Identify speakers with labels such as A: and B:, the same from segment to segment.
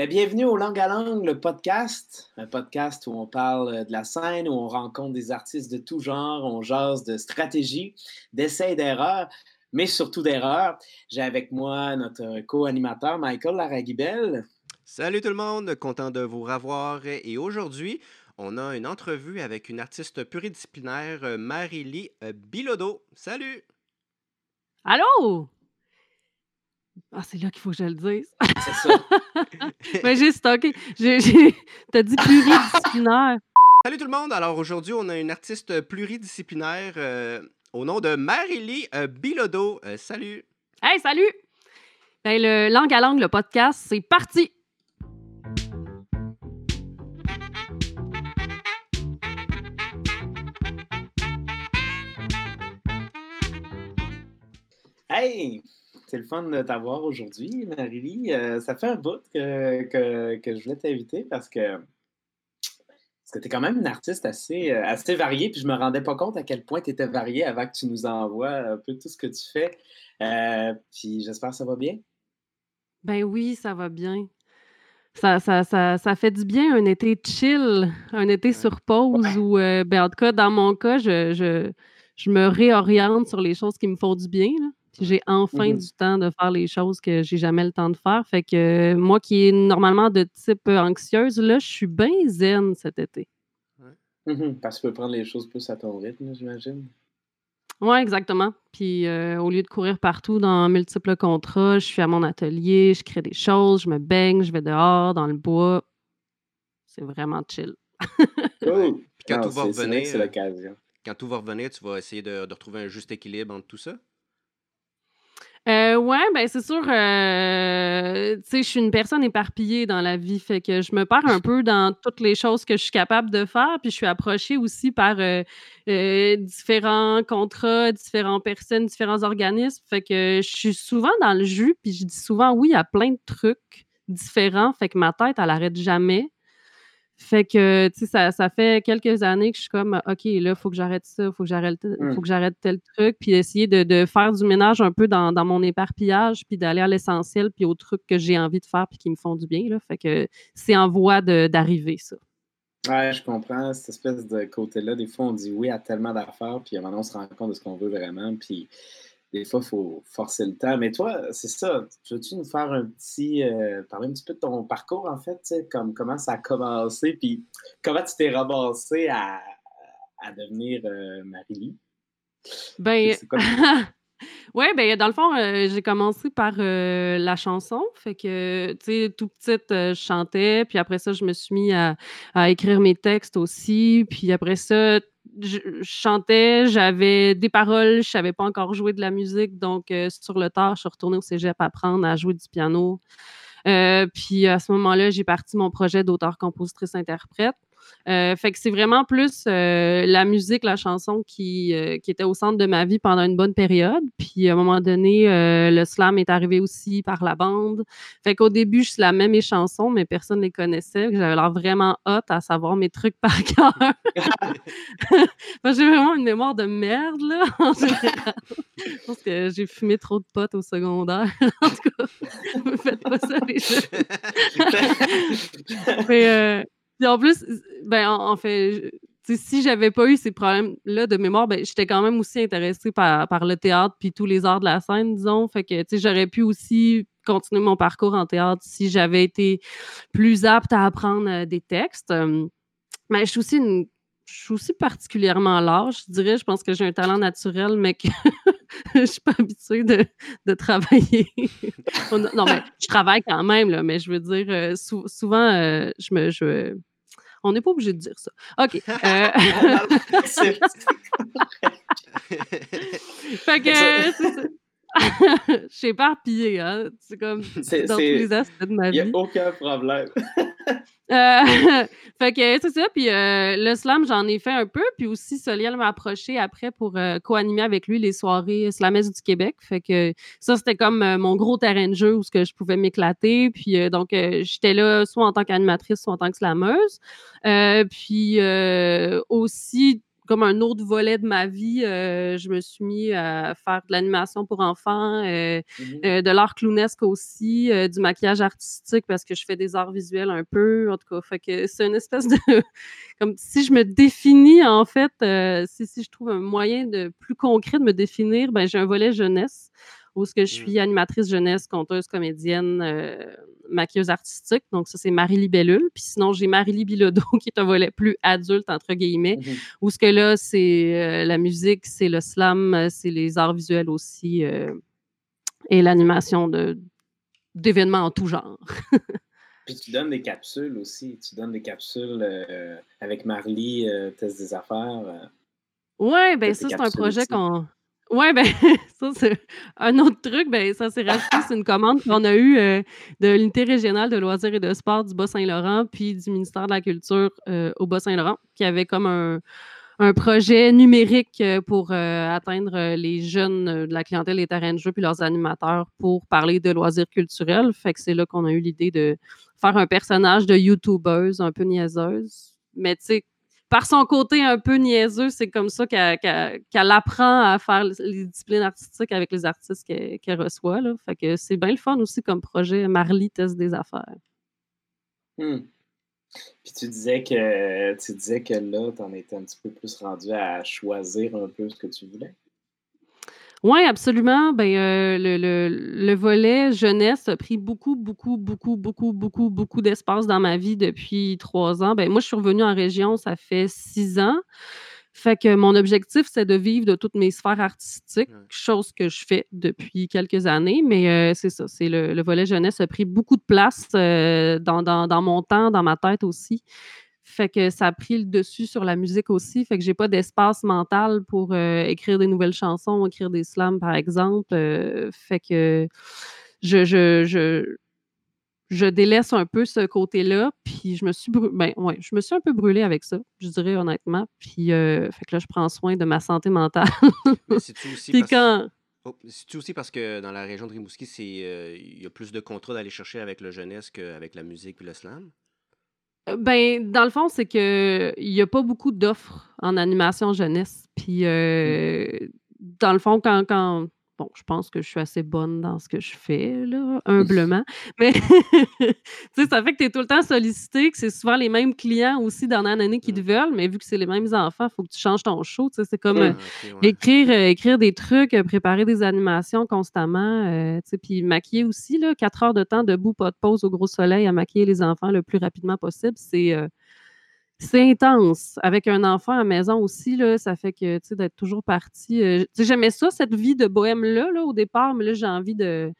A: Ben, bienvenue au Langue à Langue, le podcast. Un podcast où on parle de la scène, où on rencontre des artistes de tout genre, on jase de stratégie, d'essais d'erreurs, mais surtout d'erreurs. J'ai avec moi notre co-animateur Michael Laragibel.
B: Salut tout le monde, content de vous revoir. Et aujourd'hui, on a une entrevue avec une artiste pluridisciplinaire, Marie-Lie euh, Bilodeau. Salut!
C: Allô? Ah, c'est là qu'il faut que je le dise.
A: C'est ça.
C: Mais j'ai stocké. T'as dit pluridisciplinaire.
B: Salut tout le monde! Alors aujourd'hui, on a une artiste pluridisciplinaire euh, au nom de Marie-Lie euh, Bilodeau. Euh, salut!
C: Hey, salut! Ben, le Langue à Langue, le podcast, c'est parti!
A: Hey! C'est le fun de t'avoir aujourd'hui, Marie-Lie. Euh, ça fait un bout que, que, que je voulais t'inviter parce que, parce que tu es quand même une artiste assez, euh, assez variée, puis je me rendais pas compte à quel point tu étais variée avant que tu nous envoies un peu tout ce que tu fais. Euh, puis j'espère que ça va bien.
C: Ben oui, ça va bien. Ça, ça, ça, ça fait du bien un été chill, un été sur pause où, euh, ben, en tout cas, dans mon cas, je, je, je me réoriente sur les choses qui me font du bien. là. J'ai enfin
A: Mhm.
C: du temps de faire les choses que j'ai jamais le temps de faire. Fait que euh, moi qui est normalement de type euh, anxieuse, là, je suis bien zen cet été.
A: Mhm. Parce que tu peux prendre les choses plus à ton rythme, j'imagine.
C: Oui, exactement. Puis euh, au lieu de courir partout dans multiples contrats, je suis à mon atelier, je crée des choses, je me baigne, je vais dehors, dans le bois. C'est vraiment chill.
A: Cool.
B: Puis quand
A: Non,
B: tout va revenir,
A: que c'est l'occasion.
B: Quand tout va revenir, tu vas essayer de, de retrouver un juste équilibre entre tout ça?
C: Euh, ouais, ben c'est sûr, euh, tu sais, je suis une personne éparpillée dans la vie, fait que je me perds un peu dans toutes les choses que je suis capable de faire, puis je suis approchée aussi par euh, euh, différents contrats, différentes personnes, différents organismes, fait que je suis souvent dans le jus, puis je dis souvent oui à plein de trucs différents, fait que ma tête, elle arrête jamais. Fait que, tu sais, ça, ça fait quelques années que je suis comme, OK, là, il faut que j'arrête ça, il faut que j'arrête
A: Mm.
C: faut que j'arrête tel truc, puis essayer de, de faire du ménage un peu dans, dans mon éparpillage, puis d'aller à l'essentiel, puis aux trucs que j'ai envie de faire, puis qui me font du bien, là. Fait que c'est en voie d'arriver, ça.
A: Ouais, je comprends cette espèce de côté-là. Des fois, on dit oui à tellement d'affaires, puis à un moment, on se rend compte de ce qu'on veut vraiment, puis des fois, il faut forcer le temps. Mais toi, c'est ça. Veux-tu nous faire un petit. euh, parler un petit peu de ton parcours, en fait, comme comment ça a commencé, puis comment tu t'es ramassé à, à devenir euh, Marie-Lie?
C: Ben, ouais, ben, dans le fond, euh, j'ai commencé par euh, la chanson. Fait que, tu sais, tout petite, euh, je chantais. Puis après ça, je me suis mis à, à écrire mes textes aussi. Puis après ça, je, chantais, j'avais des paroles, je savais pas encore jouer de la musique. Donc, euh, sur le tard, je suis retournée au cégep apprendre à jouer du piano. Euh, puis à ce moment-là, j'ai parti mon projet d'auteur-compositrice-interprète. Euh, fait que c'est vraiment plus euh, la musique, la chanson qui, euh, qui était au centre de ma vie pendant une bonne période. Puis à un moment donné, le slam est arrivé aussi par la bande. Fait qu'au début, je slamais mes chansons, mais personne ne les connaissait. J'avais l'air vraiment hot à savoir mes trucs par cœur. J'ai vraiment une mémoire de merde, là, en général. Je pense que j'ai fumé trop de potes au secondaire. en tout cas, ne faites pas ça, les gens. Mais, en plus, ben, en, fait, je- si j'avais pas eu ces problèmes-là de mémoire, ben, j'étais quand même aussi intéressée par, par le théâtre puis tous les arts de la scène, disons. Fait que, tu j'aurais pu aussi continuer mon parcours en théâtre si j'avais été plus apte à apprendre euh, des textes. Euh, Mais je suis aussi une je suis aussi particulièrement large, je dirais. Je pense que j'ai un talent naturel, mais que je suis pas habituée de, de travailler. Non, mais je travaille quand même, là, mais je veux dire, euh, sou- souvent, je me. Je, on n'est pas obligé de dire ça. OK. euh, fait que. Je suis éparpillée, hein. C'est comme dans tous les aspects de ma
A: Il n'y a
C: vie.
A: aucun problème.
C: Euh, fait que c'est ça. Puis euh, le slam, j'en ai fait un peu. Puis aussi, Soliel m'a approché après pour euh, co-animer avec lui les soirées Slamesses du Québec. Fait que ça, c'était comme mon gros terrain de jeu où ce que je pouvais m'éclater. Puis donc, j'étais là soit en tant qu'animatrice, soit en tant que slameuse. Puis aussi, comme un autre volet de ma vie, je me suis mis à faire de l'animation pour enfants, mmh de l'art clownesque aussi, du maquillage artistique parce que je fais des arts visuels un peu, en tout cas. Fait que c'est une espèce de... comme si je me définis, en fait, si, si je trouve un moyen de plus concret de me définir, ben j'ai un volet jeunesse où ce que je mmh. suis animatrice jeunesse, conteuse, comédienne, euh, maquilleuse artistique. Donc, ça, c'est Marie Libellule. Puis sinon, j'ai Marie Bilodeau, qui est un volet plus adulte, entre guillemets, mmh où ce que là, c'est euh, la musique, c'est le slam, c'est les arts visuels aussi euh, et l'animation d'événements en tout genre.
A: Puis tu donnes des capsules aussi. Tu donnes des capsules avec Marlie, Test des affaires.
C: Oui, ben ça, c'est un projet qu'on oui, ben ça, c'est un autre truc. Ben, ça s'est rajouté, c'est une commande qu'on a eue euh, de l'unité régionale de loisirs et de sport du Bas-Saint-Laurent, puis du ministère de la Culture euh, au Bas-Saint-Laurent, qui avait comme un, projet numérique euh, pour atteindre les jeunes de la clientèle des terrains de jeu puis leurs animateurs pour parler de loisirs culturels. Fait que c'est là qu'on a eu l'idée de faire un personnage de YouTubeuse un peu niaiseuse. Mais tu sais, par son côté un peu niaiseux, c'est comme ça qu'elle apprend à faire les disciplines artistiques avec les artistes qu'elle reçoit. Fait que c'est bien le fun aussi comme projet Marley Test des affaires.
A: Hmm. Puis tu disais que tu disais que là, tu en étais un petit peu plus rendu à choisir un peu ce que tu voulais?
C: Oui, absolument. Ben, euh, le, le, le, volet jeunesse a pris beaucoup, beaucoup, beaucoup, beaucoup, beaucoup, beaucoup d'espace dans ma vie depuis trois ans. Ben, moi, je suis revenue en région, ça fait six ans. Fait que mon objectif, c'est de vivre de toutes mes sphères artistiques, chose que je fais depuis quelques années, mais euh, c'est ça, c'est le, le, volet jeunesse a pris beaucoup de place euh, dans, dans, dans, mon temps, dans ma tête aussi. Fait que ça a pris le dessus sur la musique aussi. Fait que j'ai pas d'espace mental pour euh, écrire des nouvelles chansons, écrire des slams, par exemple. Euh, fait que je, je, je, délaisse un peu ce côté-là. Puis je me suis ben, ouais, je me suis un peu brûlée avec ça, je dirais honnêtement. Puis euh, fait que là, je prends soin de ma santé mentale.
B: c'est aussi parce... Oh, aussi parce que dans la région de Rimouski, il y a plus de contrats d'aller chercher avec le jeunesse qu'avec la musique et le slam?
C: Euh, ben, dans le fond, c'est qu'il n'y a pas beaucoup d'offres en animation jeunesse. Puis, euh, dans le fond, quand, Bon, je pense que je suis assez bonne dans ce que je fais, là, humblement. Mais tu sais, ça fait que tu es tout le temps sollicité, que c'est souvent les mêmes clients aussi dans l'année qui te mmh. veulent, mais vu que c'est les mêmes enfants, il faut que tu changes ton show. C'est comme euh, écrire, euh, écrire des trucs, euh, préparer des animations constamment, puis maquiller aussi, là, quatre heures de temps debout, pas de pause au gros soleil à maquiller les enfants le plus rapidement possible. C'est c'est intense. Avec un enfant à la maison aussi, là, ça fait que, tu sais, d'être toujours parti. Euh, j'aimais ça, cette vie de bohème-là, là, au départ, mais là, j'ai envie de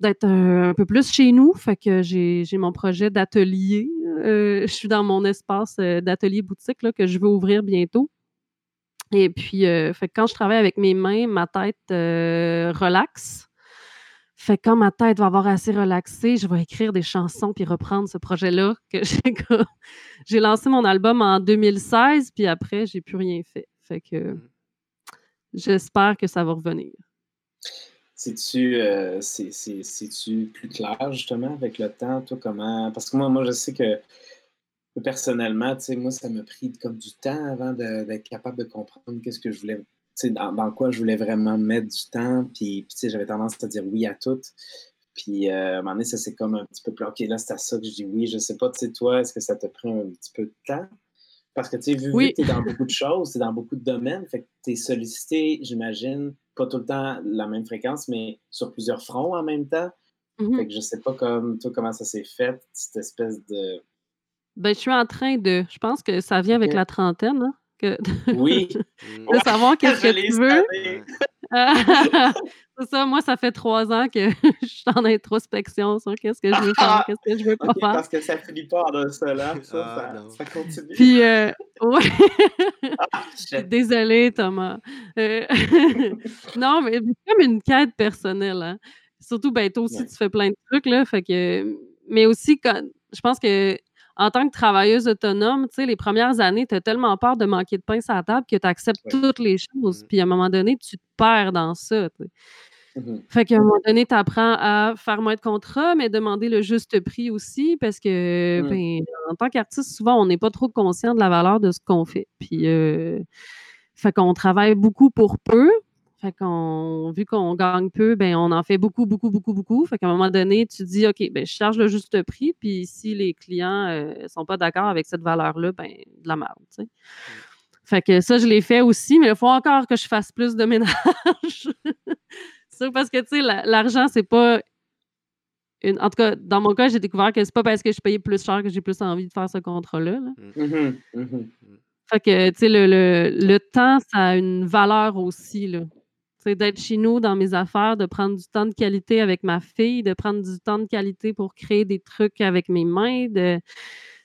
C: d'être un, peu plus chez nous. Fait que j'ai mon projet d'atelier. Euh, je suis dans mon espace euh, d'atelier boutique là, que je veux ouvrir bientôt. Et puis, fait que quand je travaille avec mes mains, ma tête relaxe. Fait que quand ma tête va avoir assez relaxé, je vais écrire des chansons puis reprendre ce projet-là que j'ai lancé mon album en 2016 puis après j'ai plus rien fait. Fait que mmh. j'espère que ça va revenir.
A: C'est-tu euh, plus clair justement avec le temps, toi comment? Parce que moi moi je sais que personnellement, tu sais moi ça m'a pris comme du temps avant d'être capable de comprendre qu'est-ce que je voulais dans, dans, quoi je voulais vraiment mettre du temps. Puis, puis j'avais tendance à dire oui à tout. Puis euh, à un moment donné, ça c'est comme un petit peu plus, OK, là c'est à ça que je dis oui. Je sais pas, tu sais, toi, est-ce que ça te prend un petit peu de temps? Parce que tu sais, vu que tu es dans beaucoup de choses, tu es dans beaucoup de domaines, fait que tu es sollicité, j'imagine, pas tout le temps la même fréquence, mais sur plusieurs fronts en même temps. Mm-hmm. Fait que je sais pas comme toi comment ça s'est fait, cette espèce de.
C: Ben, je suis en train de. Je pense que ça vient avec la trentaine. Hein?
A: Oui.
C: de savoir qu'est-ce que tu veux. c'est ça, moi, ça fait trois ans que je suis en introspection sur qu'est-ce que je veux faire, qu'est-ce que je veux pas faire.
A: Parce que ça finit pas en un seul an, ça, ah, ça, continue.
C: Puis, euh, ouais. Ah, désolée, Thomas. Euh, non, mais c'est comme une quête personnelle. Hein. Surtout, ben, toi aussi, tu fais plein de trucs, là. Fait que... Mais aussi, quand... je pense que en tant que travailleuse autonome, tu sais, les premières années, tu as tellement peur de manquer de pain sur la table que tu acceptes toutes les choses. Mmh. Puis à un moment donné, tu te perds dans ça. Mmh fait qu'à un moment donné, tu apprends à faire moins de contrats, mais demander le juste prix aussi, parce que mmh. ben, en tant qu'artiste, souvent, on n'est pas trop conscient de la valeur de ce qu'on fait. Puis euh, Fait qu'on travaille beaucoup pour peu. Fait qu'on, vu qu'on gagne peu, ben on en fait beaucoup, beaucoup, beaucoup, beaucoup. Fait qu'à un moment donné, tu dis, OK, ben je charge le juste prix, puis si les clients ne sont pas d'accord avec cette valeur-là, ben de la merde, tu sais. Fait que ça, je l'ai fait aussi, mais il faut encore que je fasse plus de ménage. ça, parce que, tu sais, l'argent, c'est pas. Une... En tout cas, dans mon cas, j'ai découvert que c'est pas parce que je payais plus cher que j'ai plus envie de faire ce contrat-là.
A: Mmh mmh
C: fait que, tu sais, le, le, le, temps, ça a une valeur aussi, là. C'est d'être chez nous dans mes affaires, de prendre du temps de qualité avec ma fille, de prendre du temps de qualité pour créer des trucs avec mes mains, de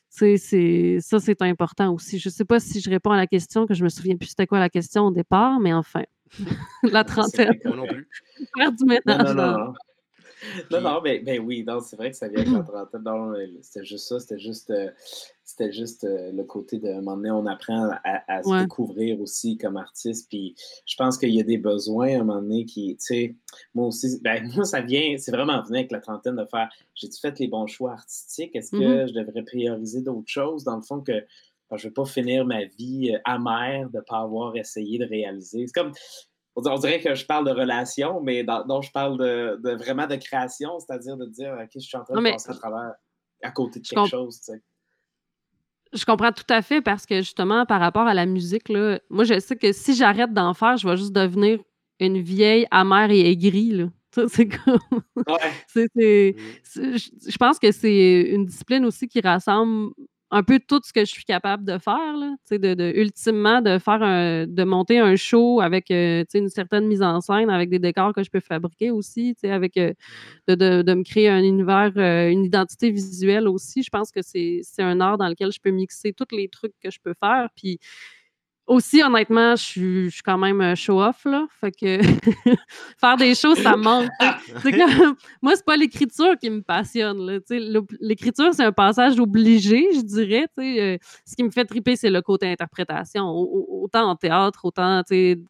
C: c'est, ça, c'est important aussi. Je ne sais pas si je réponds à la question, que je me souviens plus c'était quoi la question au départ, mais enfin, la trentaine.
B: Moi non plus.
C: Faire du ménage.
A: Non, non, non. Non, non, mais ben oui, c'est vrai que ça vient avec la trentaine. Non, c'était juste ça, c'était juste, euh, c'était juste euh, le côté de, un moment donné, on apprend à, se découvrir aussi comme artiste. Puis je pense qu'il y a des besoins à un moment donné qui, tu sais, moi aussi, ben moi, ça vient, c'est vraiment venu avec la trentaine de faire, j'ai-tu fait les bons choix artistiques? Est-ce que
C: mm-hmm.
A: je devrais prioriser d'autres choses? Dans le fond, que ben, je ne vais pas finir ma vie euh, amère de ne pas avoir essayé de réaliser. C'est comme, on dirait que je parle de relation, mais non, je parle de, vraiment de création, c'est-à-dire de dire, OK, je suis en train de passer à travers, à côté de quelque chose, tu sais.
C: Je comprends tout à fait parce que justement, par rapport à la musique, là, moi, je sais que si j'arrête d'en faire, je vais juste devenir une vieille amère et aigrie. Là. C'est comme.
A: Ouais.
C: je pense que c'est une discipline aussi qui rassemble un peu tout ce que je suis capable de faire, là, de, de, ultimement de faire un, de monter un show avec euh, une certaine mise en scène, avec des décors que je peux fabriquer aussi, avec euh, de, de, de, me créer un univers, euh, une identité visuelle aussi. Je pense que c'est un art dans lequel je peux mixer tous les trucs que je peux faire. Puis aussi, honnêtement, je suis, quand même euh, show-off, là. Fait que faire des choses, ça manque. comme, moi, c'est pas l'écriture qui me passionne, L'écriture, c'est un passage obligé, je dirais, euh, ce qui me fait triper, c'est le côté interprétation. Autant en théâtre, autant,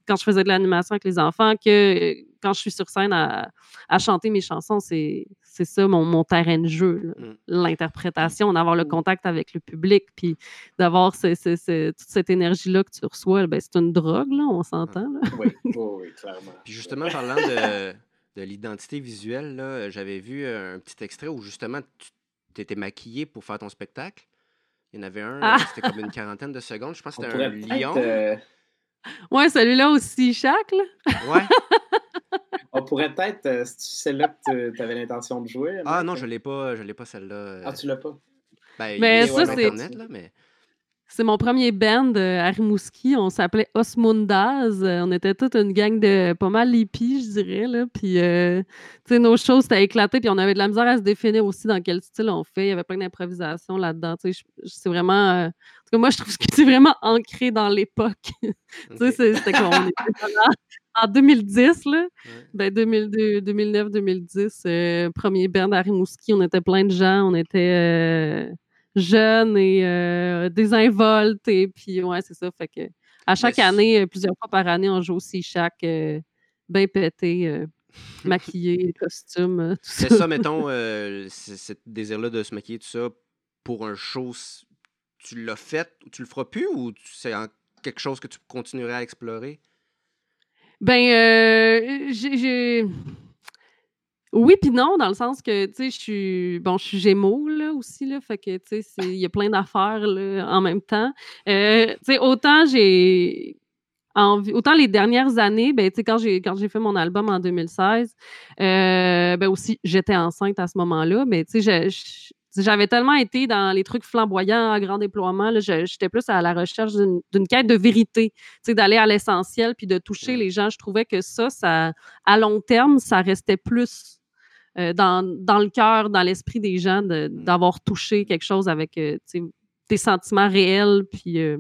C: quand je faisais de l'animation avec les enfants que quand je suis sur scène à, chanter mes chansons, c'est ça mon, terrain de jeu, mm. l'interprétation, d'avoir le mm. contact avec le public, puis d'avoir toute cette énergie-là que tu reçois, ben, c'est une drogue, là, on s'entend.
A: Oui, oui, clairement.
B: Puis justement, parlant de, de l'identité visuelle, j'avais vu un petit extrait où justement tu étais maquillée pour faire ton spectacle. Il y en avait un, ah! c'était comme une quarantaine de secondes. Je pense que c'était un lion.
C: Euh, ouais, celui-là aussi, chaque. Là.
B: Ouais.
A: On pourrait peut-être, euh, si c'est là que tu avais l'intention de jouer.
B: Ah non, je l'ai pas, je l'ai pas celle-là. Euh.
A: Ah, tu l'as pas?
B: Ben, mais ça, c'est. Mais...
C: C'est mon premier band euh, à Rimouski. On s'appelait Osmundaz. On était toute une gang de pas mal hippies, je dirais. Là. Puis, tu sais, nos choses, c'était éclaté. Puis, on avait de la misère à se définir aussi dans quel style on fait. Il y avait plein d'improvisation là-dedans. Tu sais, c'est vraiment. En tout cas, moi, je trouve que c'est vraiment ancré dans l'époque. tu sais, c'était comme on était en 2010, là, ben 2009-2010, euh, premier band à Rimouski, on était plein de gens, on était euh, jeunes et euh, désinvoltes, et puis ouais, c'est ça, fait que à chaque année, plusieurs fois par année, on joue aussi chaque bien pété, maquillé, costume, tout ça.
B: C'est ça, mettons, ce désir-là de se maquiller, tout ça, pour un show, tu l'as fait, tu le feras plus, ou c'est quelque chose que tu continuerais à explorer?
C: Ben, euh, j'ai. Oui, puis non, dans le sens que, tu sais, je suis. Bon, je suis Gémeaux, là, aussi, là. Fait que, tu sais, il y a plein d'affaires, là, en même temps. Euh, tu sais, autant j'ai. Autant les dernières années, ben, quand j'ai, quand j'ai fait mon album en 2016, euh, ben aussi, j'étais enceinte à ce moment-là, mais tu sais, j'avais tellement été dans les trucs flamboyants à grand déploiement, j'étais plus à la recherche d'une quête de vérité, d'aller à l'essentiel puis de toucher les gens. Je trouvais que ça, ça à long terme, ça restait plus euh, dans, dans, le cœur, dans l'esprit des gens mmh. d'avoir touché quelque chose avec euh, des sentiments réels puis euh,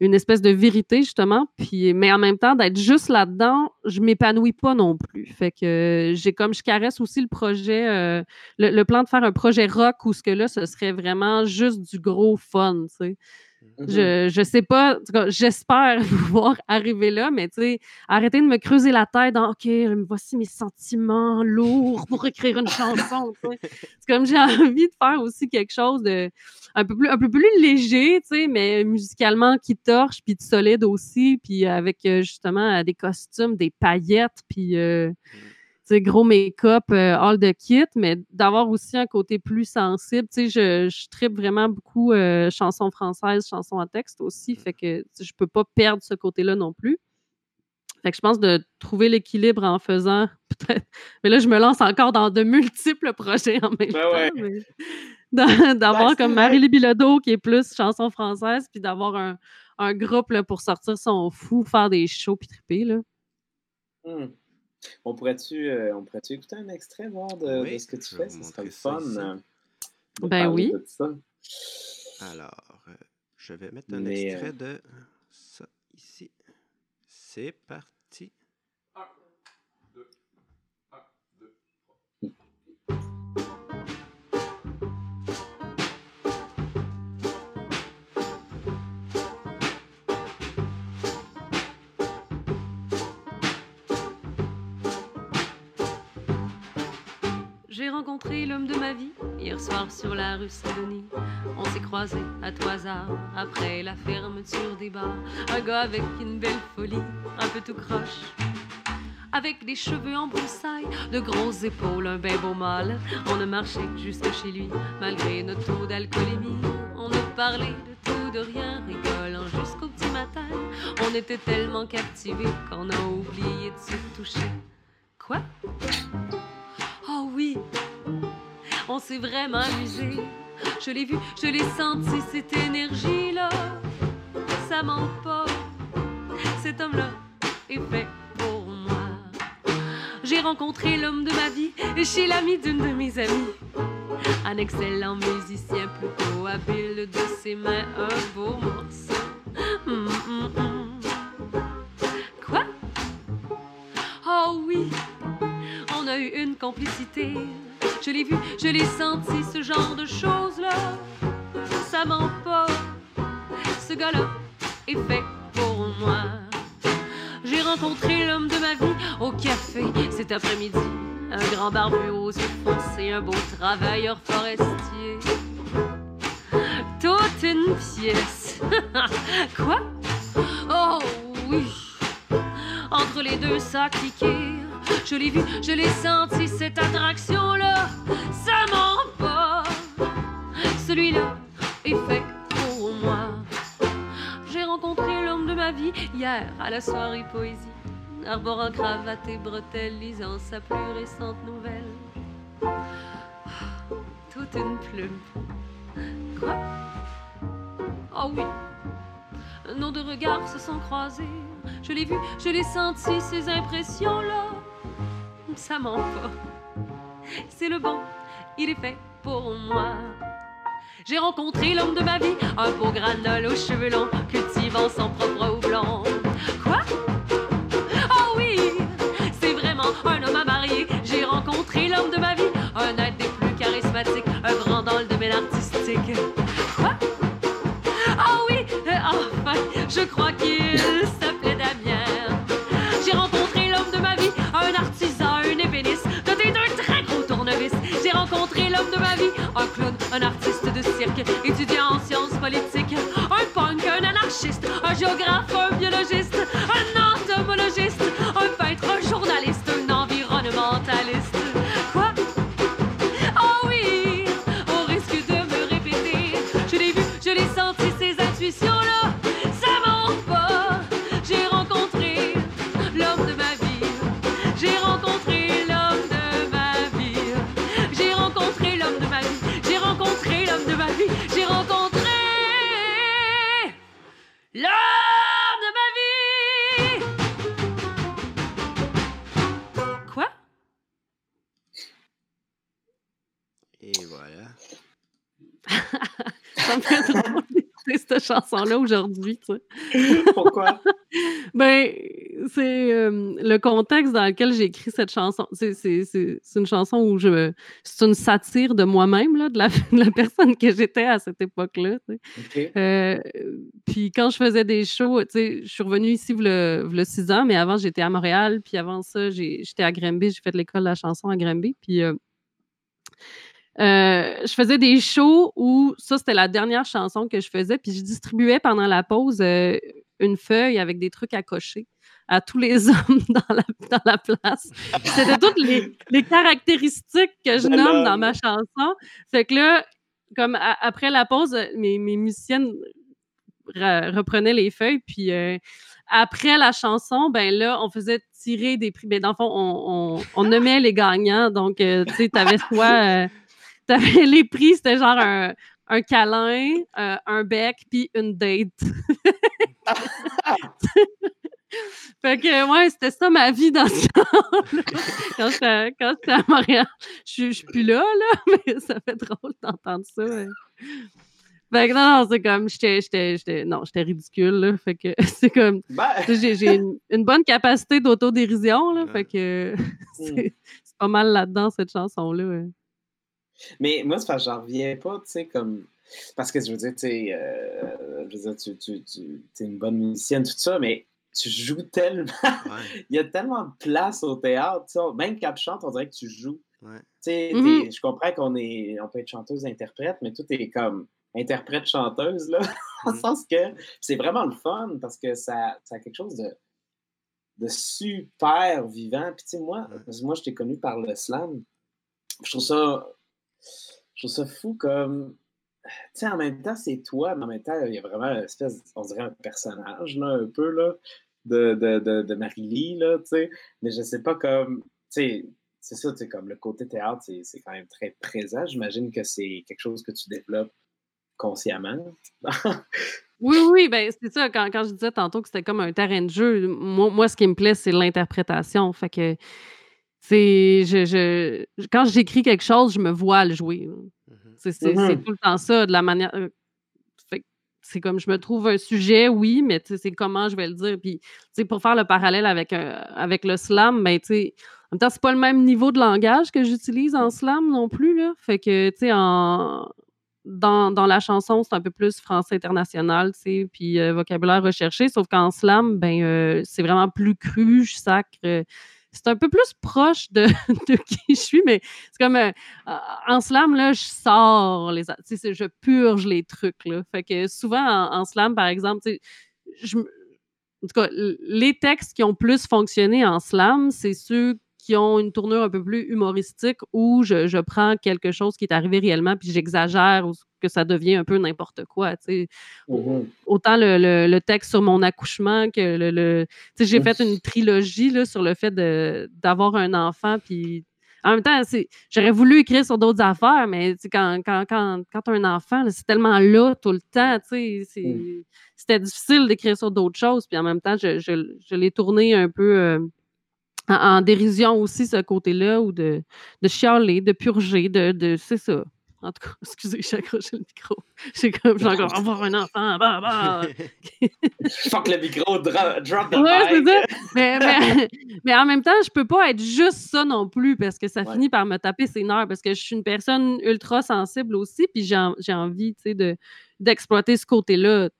C: une espèce de vérité, justement. Puis, mais en même temps, d'être juste là-dedans, je m'épanouis pas non plus. Fait que j'ai comme je caresse aussi le projet, euh, le, plan de faire un projet rock où ce que là, ce serait vraiment juste du gros fun, tu sais.
D: Mhm. Je, sais pas, j'espère pouvoir arriver là, mais tu sais, arrêter de me creuser la tête dans OK, voici mes sentiments lourds pour écrire une chanson. C'est comme j'ai envie de faire aussi quelque chose de un peu plus, un peu plus léger, tu sais, mais musicalement qui torche, puis de solide aussi, puis avec euh, justement des costumes, des paillettes, puis euh, mm. Gros make-up, euh, all the kit, mais d'avoir aussi un côté plus sensible. Tu sais, je, je tripe vraiment beaucoup chansons françaises, chansons en texte aussi, mm. fait que je peux pas perdre ce côté-là non plus. Fait que je pense de trouver l'équilibre en faisant peut-être. Mais là, je me lance encore dans de multiples projets en même ben temps. D'avoir ben, comme Marie-Lee Bilodeau qui est plus chanson française, puis d'avoir un, un, groupe là, pour sortir son fou, faire des shows puis triper. Là.
A: Hmm. On pourrait-tu euh, pourrait écouter un extrait, voir de, ce que tu fais? Ce serait fun. Euh,
D: ben oui.
B: Alors, euh, je vais mettre un extrait de ça ici. C'est parti.
C: J'ai rencontré l'homme de ma vie hier soir sur la rue Saint-Denis. On s'est croisés à tout hasard après la fermeture des bars. Un gars avec une belle folie, un peu tout croche. Avec des cheveux en broussailles, de grosses épaules, un bien beau mâle. On a marché jusque chez lui, malgré notre taux d'alcoolémie. On a parlé de tout, de rien, rigolant jusqu'au petit matin. On était tellement captivés qu'on a oublié de se toucher. Quoi? Oui, on s'est vraiment amusé. Je l'ai vu, je l'ai senti, cette énergie-là. Ça ment pas. Cet homme-là est fait pour moi. J'ai rencontré l'homme de ma vie chez l'ami d'une de mes amies. Un excellent musicien plutôt habile de ses mains, un beau morceau. Hum, hum, hum. Quoi? Oh oui, on a eu une complicité. Je l'ai vu, je l'ai senti, ce genre de choses-là. Ça ment pas. Ce gars-là est fait pour moi. J'ai rencontré l'homme de ma vie au café cet après-midi. Un grand barbu aux yeux foncés, un beau travailleur forestier. Toute une pièce. Quoi? Oh oui. Entre les deux, ça cliquait. Je l'ai vu, je l'ai senti, cette attraction-là. Ça pas. Celui-là est fait pour moi. J'ai rencontré l'homme de ma vie hier à la soirée poésie. Arborant cravate et bretelles, lisant sa plus récente nouvelle. Toute une plume. Quoi? Oh oui. Nos deux regards se sont croisés. Je l'ai vu, je l'ai senti, ces impressions-là ça pas. C'est le bon, il est fait pour moi. J'ai rencontré l'homme de ma vie, un beau granol aux cheveux longs, cultivant son propre houblon. Quoi? Oh oui, c'est vraiment un homme à marier. J'ai rencontré l'homme de ma vie, un être des plus charismatiques, un grand dans le domaine artistique. Quoi? Oh oui, enfin, je crois qu'il un clown, un artiste de cirque, étudiant en sciences politiques, un punk, un anarchiste, un géographe, un biologiste, chanson-là aujourd'hui.
A: Pourquoi?
C: ben, c'est euh, le contexte dans lequel j'ai écrit cette chanson. C'est une chanson où je. C'est une satire de moi-même, de la, de la personne que j'étais à cette époque-là. Euh, puis quand je faisais des shows, je suis revenue ici y a six ans, mais avant, j'étais à Montréal. Puis avant ça, j'étais à Granby. J'ai fait l'école de la chanson à Granby. Puis. Euh, euh, je faisais des shows où ça, c'était la dernière chanson que je faisais, puis je distribuais pendant la pause euh, une feuille avec des trucs à cocher à tous les hommes dans la, dans la place. C'était toutes les, les, caractéristiques que je nomme dans ma chanson. Fait que là, comme après la pause, mes, mes musiciennes reprenaient les feuilles, puis euh, après la chanson, ben là, on faisait tirer des prix. Ben, dans le fond, on, on, on nommait les gagnants. Donc, tu sais, t'avais soit T'avais les prix, c'était genre un, un câlin, euh, un bec, puis une date. fait que, ouais, c'était ça ma vie dans ce temps quand j'étais à Montréal. Je suis plus là, là, mais ça fait drôle d'entendre ça. Fait que non, non, c'est comme, j'étais, non, j'étais ridicule, là. Fait que c'est comme, ben. j'ai, une, une, bonne capacité d'autodérision, là. Fait que hmm. c'est, pas mal là-dedans, cette chanson-là.
A: Mais moi, c'est j'en reviens pas, tu sais, comme. Parce que je veux dire, tu sais, euh, je veux dire, tu, tu, tu es une bonne musicienne, tout ça, mais tu joues tellement. Il y a tellement de place au théâtre, tu sais, même quand tu chantes, on dirait que tu joues. Tu sais, mm-hmm. je comprends qu'on est, on peut être chanteuse-interprète, mais tout est comme interprète-chanteuse, là, le mm-hmm. sens que c'est vraiment le fun parce que ça, ça a quelque chose de, de super vivant. Puis, tu sais, moi, moi, je t'ai connu par le slam. Je trouve ça je trouve ça fou comme. Tu sais, en même temps, c'est toi, mais en même temps, il y a vraiment une espèce, on dirait un personnage, là, un peu, là, de, de, de, de Marie-Lie, là, tu sais. Mais je sais pas comme. Tu sais, c'est ça, tu sais, comme le côté théâtre, c'est quand même très présent. J'imagine que c'est quelque chose que tu développes consciemment.
C: oui, oui, ben c'est ça. Quand, quand, je disais tantôt que c'était comme un terrain de jeu, moi, moi ce qui me plaît, c'est l'interprétation. Fait que c'est je, quand j'écris quelque chose, je me vois le jouer. Mmh c'est mmh tout le temps ça, de la manière. Euh, c'est comme je me trouve un sujet, oui, mais c'est comment je vais le dire. Puis, pour faire le parallèle avec, avec le slam, ben, en même temps, c'est pas le même niveau de langage que j'utilise en slam non plus. Là. Fait que, tu sais, en, dans, dans, la chanson, c'est un peu plus français international, tu sais, puis euh, vocabulaire recherché, sauf qu'en slam, ben, euh, c'est vraiment plus cru, je sacre c'est un peu plus proche de, qui je suis, mais c'est comme euh, en slam, là, je sors les. Je purge les trucs. Là. Fait que souvent, en, slam, par exemple, je, en tout cas, les textes qui ont plus fonctionné en slam, c'est ceux qui ont une tournure un peu plus humoristique où je, je prends quelque chose qui est arrivé réellement puis j'exagère ou que ça devient un peu n'importe quoi. Mm-hmm. Autant le, le, texte sur mon accouchement que le. le j'ai fait une trilogie là, sur le fait d'avoir un enfant puis en même temps, j'aurais voulu écrire sur d'autres affaires, mais quand, quand, quand, quand tu as un enfant, c'est tellement là tout le temps. Mm. C'était difficile d'écrire sur d'autres choses. Puis en même temps, je, je, je l'ai tourné un peu euh, en, dérision aussi, ce côté-là, ou de, de chialer, de purger, de, de c'est ça. En tout cas, excusez, j'ai accroché le micro. J'ai comme, j'ai encore avoir un enfant, bah, bah.
A: Fuck le micro, drop, drop the ouais,
C: mic. Ça. Mais, mais, mais, en même temps, je peux pas être juste ça non plus parce que ça finit par me taper ses nerfs parce que je suis une personne ultra sensible aussi, puis j'ai, j'ai envie, tu sais, de, d'exploiter ce côté-là.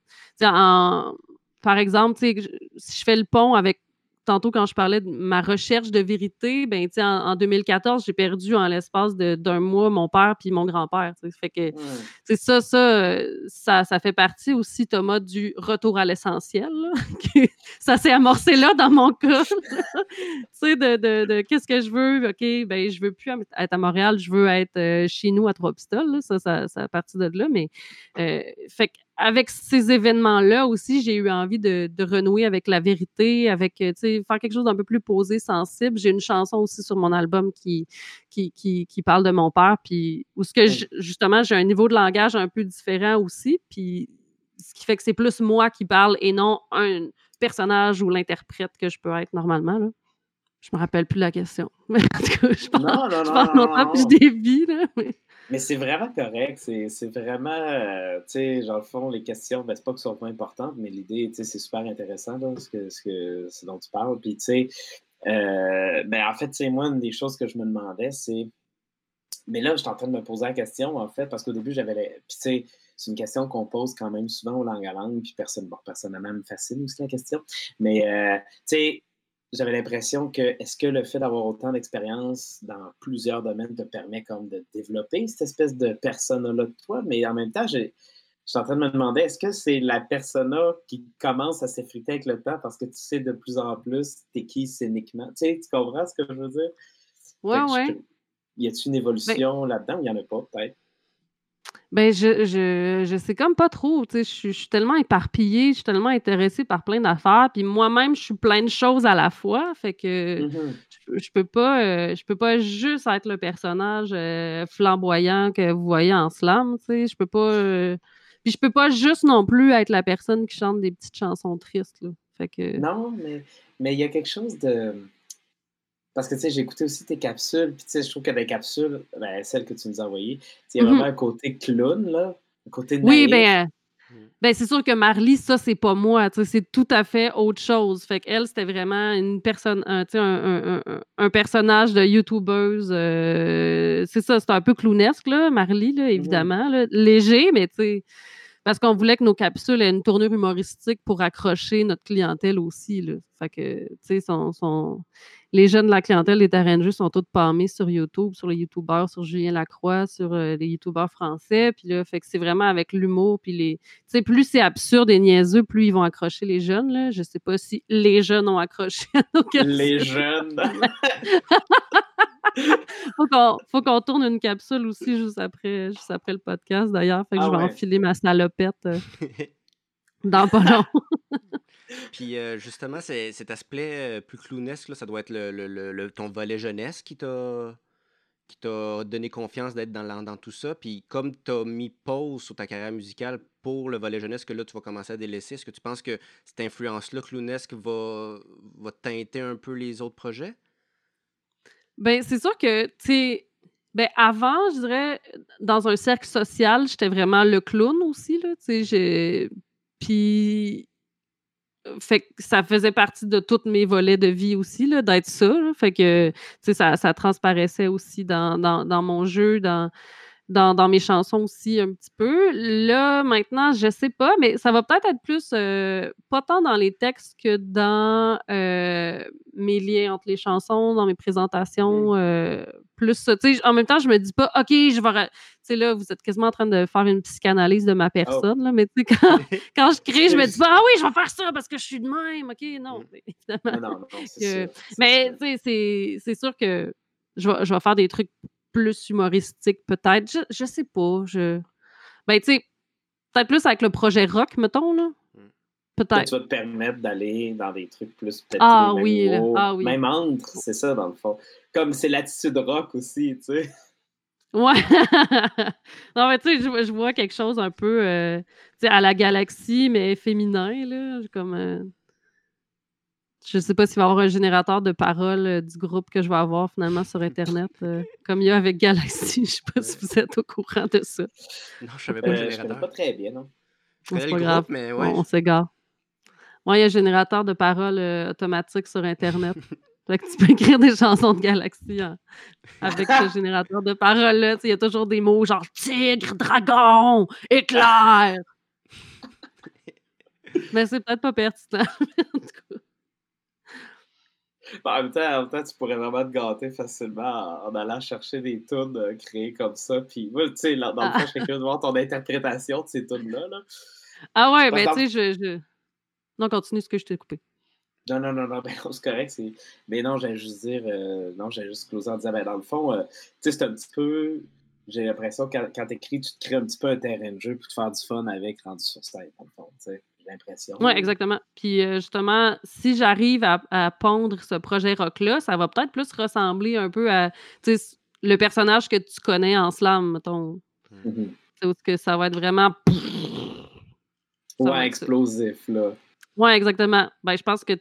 C: En, par exemple, si je fais le pont avec tantôt, quand je parlais de ma recherche de vérité, ben, en, en 2014, j'ai perdu en l'espace d'un mois mon père puis mon grand-père. Fait que, c'est ça, ça, ça, ça fait partie aussi, Thomas, du retour à l'essentiel. ça s'est amorcé là dans mon cas. tu sais, de, de, de qu'est-ce que je veux? OK, ben, je veux plus être à Montréal, je veux être euh, chez nous à Trois-Pistoles. Ça, ça, ça a parti de là. Mais, euh, fait avec ces événements-là aussi, j'ai eu envie de, renouer avec la vérité, avec, euh, tu sais, faire quelque chose d'un peu plus posé, sensible. J'ai une chanson aussi sur mon album qui, qui, qui, parle de mon père, puis où ce que, justement, j'ai un niveau de langage un peu différent aussi, puis ce qui fait que c'est plus moi qui parle et non un personnage ou l'interprète que je peux être normalement, là. Je me rappelle plus la question. Mais en tout cas, je parle, non, non, je parle non, je dévie, là.
A: Mais c'est vraiment correct. C'est vraiment, euh, tu sais, genre, le fond, les questions, ben, c'est pas que ce soit pas importantes, mais l'idée, tu sais, c'est super intéressant, ce, que, ce, que, dont tu parles. Puis, tu sais, euh, ben, en fait, sais, moi, une des choses que je me demandais, c'est. Mais là, je suis en train de me poser la question, en fait, parce qu'au début, j'avais. Puis, tu sais, c'est une question qu'on pose quand même souvent aux langues à langue, puis personne, bon, personnellement, me fascine aussi la question. Mais, euh, tu sais, j'avais l'impression que est-ce que le fait d'avoir autant d'expérience dans plusieurs domaines te permet comme de développer cette espèce de persona-là de toi, mais en même temps, je, suis en train de me demander est-ce que c'est la persona qui commence à s'effriter avec le temps parce que tu sais de plus en plus t'es qui scéniquement? Tu sais, tu comprends ce que je veux dire?
C: Ouais, ouais.
A: y a-t-il une ben évolution là-dedans? Il n'y en a pas, peut-être?
C: Ben, je, je, je sais comme pas trop, je, suis tellement éparpillée, je suis tellement intéressée par plein d'affaires, puis moi-même, je suis plein de choses à la fois, fait que mmh je, peux pas, euh, je peux pas juste être le personnage euh, flamboyant que vous voyez en slam, je peux pas, euh, puis je peux pas juste non plus être la personne qui chante des petites chansons tristes, là, fait que...
A: Non, mais mais il y a quelque chose de parce que, tu sais, j'ai écouté aussi tes capsules, puis tu sais, je trouve que les capsules, ben, celles que tu nous as envoyées, il y a mm-hmm. vraiment un côté clown, là, un côté naïf.
C: Oui, ben, ben c'est sûr que Marlie, ça, c'est pas moi, tu sais, c'est tout à fait autre chose. Fait qu'elle, c'était vraiment une personne, un, un, un, un, personnage de YouTubeuse, euh, c'est ça, c'est un peu clownesque, là, Marlie, là, évidemment, là, léger, mais tu sais parce qu'on voulait que nos capsules aient une tournure humoristique pour accrocher notre clientèle aussi. Fait que, tu sais, les jeunes de la clientèle des terrains de jeu sont tous palmés sur YouTube, sur les YouTubeurs, sur Julien Lacroix, sur euh, les YouTubeurs français. Puis là, fait que c'est vraiment avec l'humour. Puis les. Tu sais, plus c'est absurde et niaiseux, plus ils vont accrocher les jeunes. Là. Je sais pas si les jeunes ont accroché à nos.
A: Les jeunes!
C: faut qu'on tourne une capsule aussi juste après, juste après le podcast, d'ailleurs. Fait que ah je vais enfiler ma salopette euh, dans pas long.
B: Puis euh, justement, cet aspect euh, plus clownesque, là, ça doit être le, le, ton volet jeunesse qui t'a qui t'a donné confiance d'être dans, dans tout ça. Puis comme tu as mis pause sur ta carrière musicale pour le volet jeunesse que là, tu vas commencer à délaisser, est-ce que tu penses que cette influence-là clownesque va, va teinter un peu les autres projets?
C: Ben, c'est sûr que, tu sais, ben, avant, je dirais, dans un cercle social, j'étais vraiment le clown aussi, là, tu sais, Puis, fait que ça faisait partie de tous mes volets de vie aussi, d'être ça, Fait que, ça, ça, transparaissait aussi dans, mon jeu, dans, mes chansons aussi un petit peu. Là, maintenant, je sais pas, mais ça va peut-être être plus, euh, pas tant dans les textes que dans euh, mes liens entre les chansons, dans mes présentations, euh, plus ça. En même temps, je me dis pas, OK, je vais. Tu sais, là, vous êtes quasiment en train de faire une psychanalyse de ma oh. personne, là, mais tu sais, quand, quand, je crée, je me dis pas, ah oui, je vais faire ça parce que je suis de même. OK, non, évidemment. Non, non, mais, tu sais, c'est sûr que je vais, je vais faire des trucs plus humoristique, peut-être. Je, je sais pas. Je... Ben, tu sais, peut-être plus avec le projet rock, mettons, là. Hmm. Peut-être.
A: Ça va te permettre d'aller dans des trucs plus
C: peut-être ah, oui, ah oui,
A: Même entre, c'est ça, dans le fond. Comme c'est l'attitude rock aussi, tu sais.
C: Ouais. non, mais tu sais, je, je, vois quelque chose un peu euh, sais à la galaxie, mais féminin, là. Comme. Euh, je ne sais pas s'il va y avoir un générateur de paroles euh, du groupe que je vais avoir finalement sur Internet, euh, comme il y a avec Galaxy. Je ne sais pas si vous êtes au courant de ça.
B: Non, je ne savais pas.
A: Euh, je connais pas très bien, non?
B: C'est pas grave, mais ouais.
C: On, s'égare. Moi, il y a un générateur de paroles automatique sur Internet. fait que tu peux écrire des chansons de Galaxy avec ce générateur de paroles-là. Il y a toujours des mots genre tigre, dragon, éclair. Mais c'est peut-être pas pertinent. en tout cas.
A: En même, temps, en même temps, tu pourrais vraiment te gâter facilement en, allant chercher des tunes euh, créées comme ça. Puis, tu sais, dans le fond, je serais curieux de voir ton interprétation de ces tunes-là. Là.
C: Ah ouais, mais tu sais, je, je, Non, continue ce que je t'ai coupé.
A: Non, non, non, non, ben, c'est correct. Mais non, j'allais juste dire, euh, non, j'allais juste closer en disant, ben, dans le fond, euh, tu sais, c'est un petit peu, j'ai l'impression que quand, quand tu écris, tu te crées un petit peu un terrain de jeu pour te faire du fun avec rendu sur scène, dans le fond, tu sais l'impression.
C: Oui, exactement. Puis euh, justement, si j'arrive à, pondre ce projet rock-là, ça va peut-être plus ressembler un peu à le personnage que tu connais en slam, mettons. Mm que ça va être vraiment.
A: ouais, explosif, là.
C: Ouais, exactement. Ben, je pense que.